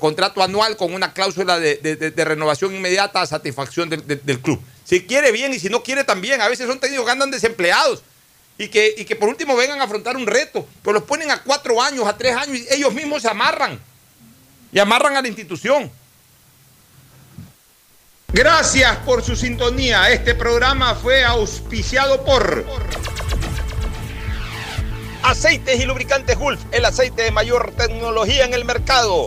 contrato anual con una cláusula de, renovación inmediata a satisfacción del club. Si quiere bien y si no quiere también. A veces son técnicos que andan desempleados y que, y que por último vengan a afrontar un reto, pero los ponen a cuatro años, a tres años y ellos mismos se amarran y amarran a la institución. Gracias por su sintonía. Este programa fue auspiciado por Aceites y Lubricantes Gulf, el aceite de mayor tecnología en el mercado.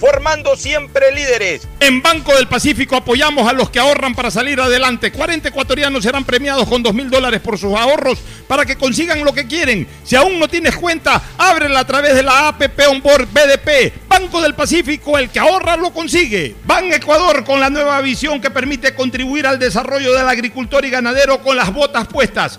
formando siempre líderes. En Banco del Pacífico apoyamos a los que ahorran para salir adelante. 40 ecuatorianos serán premiados con 2 mil dólares por sus ahorros para que consigan lo que quieren. Si aún no tienes cuenta, ábrela a través de la APP Onboard BDP. Banco del Pacífico, el que ahorra lo consigue. Ban Ecuador con la nueva visión que permite contribuir al desarrollo del agricultor y ganadero con las botas puestas.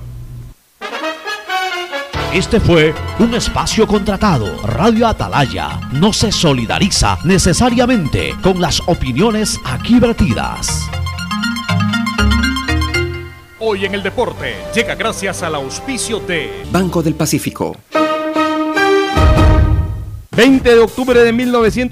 Este fue un espacio contratado. Radio Atalaya no se solidariza necesariamente con las opiniones aquí vertidas. Hoy en el deporte llega gracias al auspicio de Banco del Pacífico. 20 de octubre de 1900.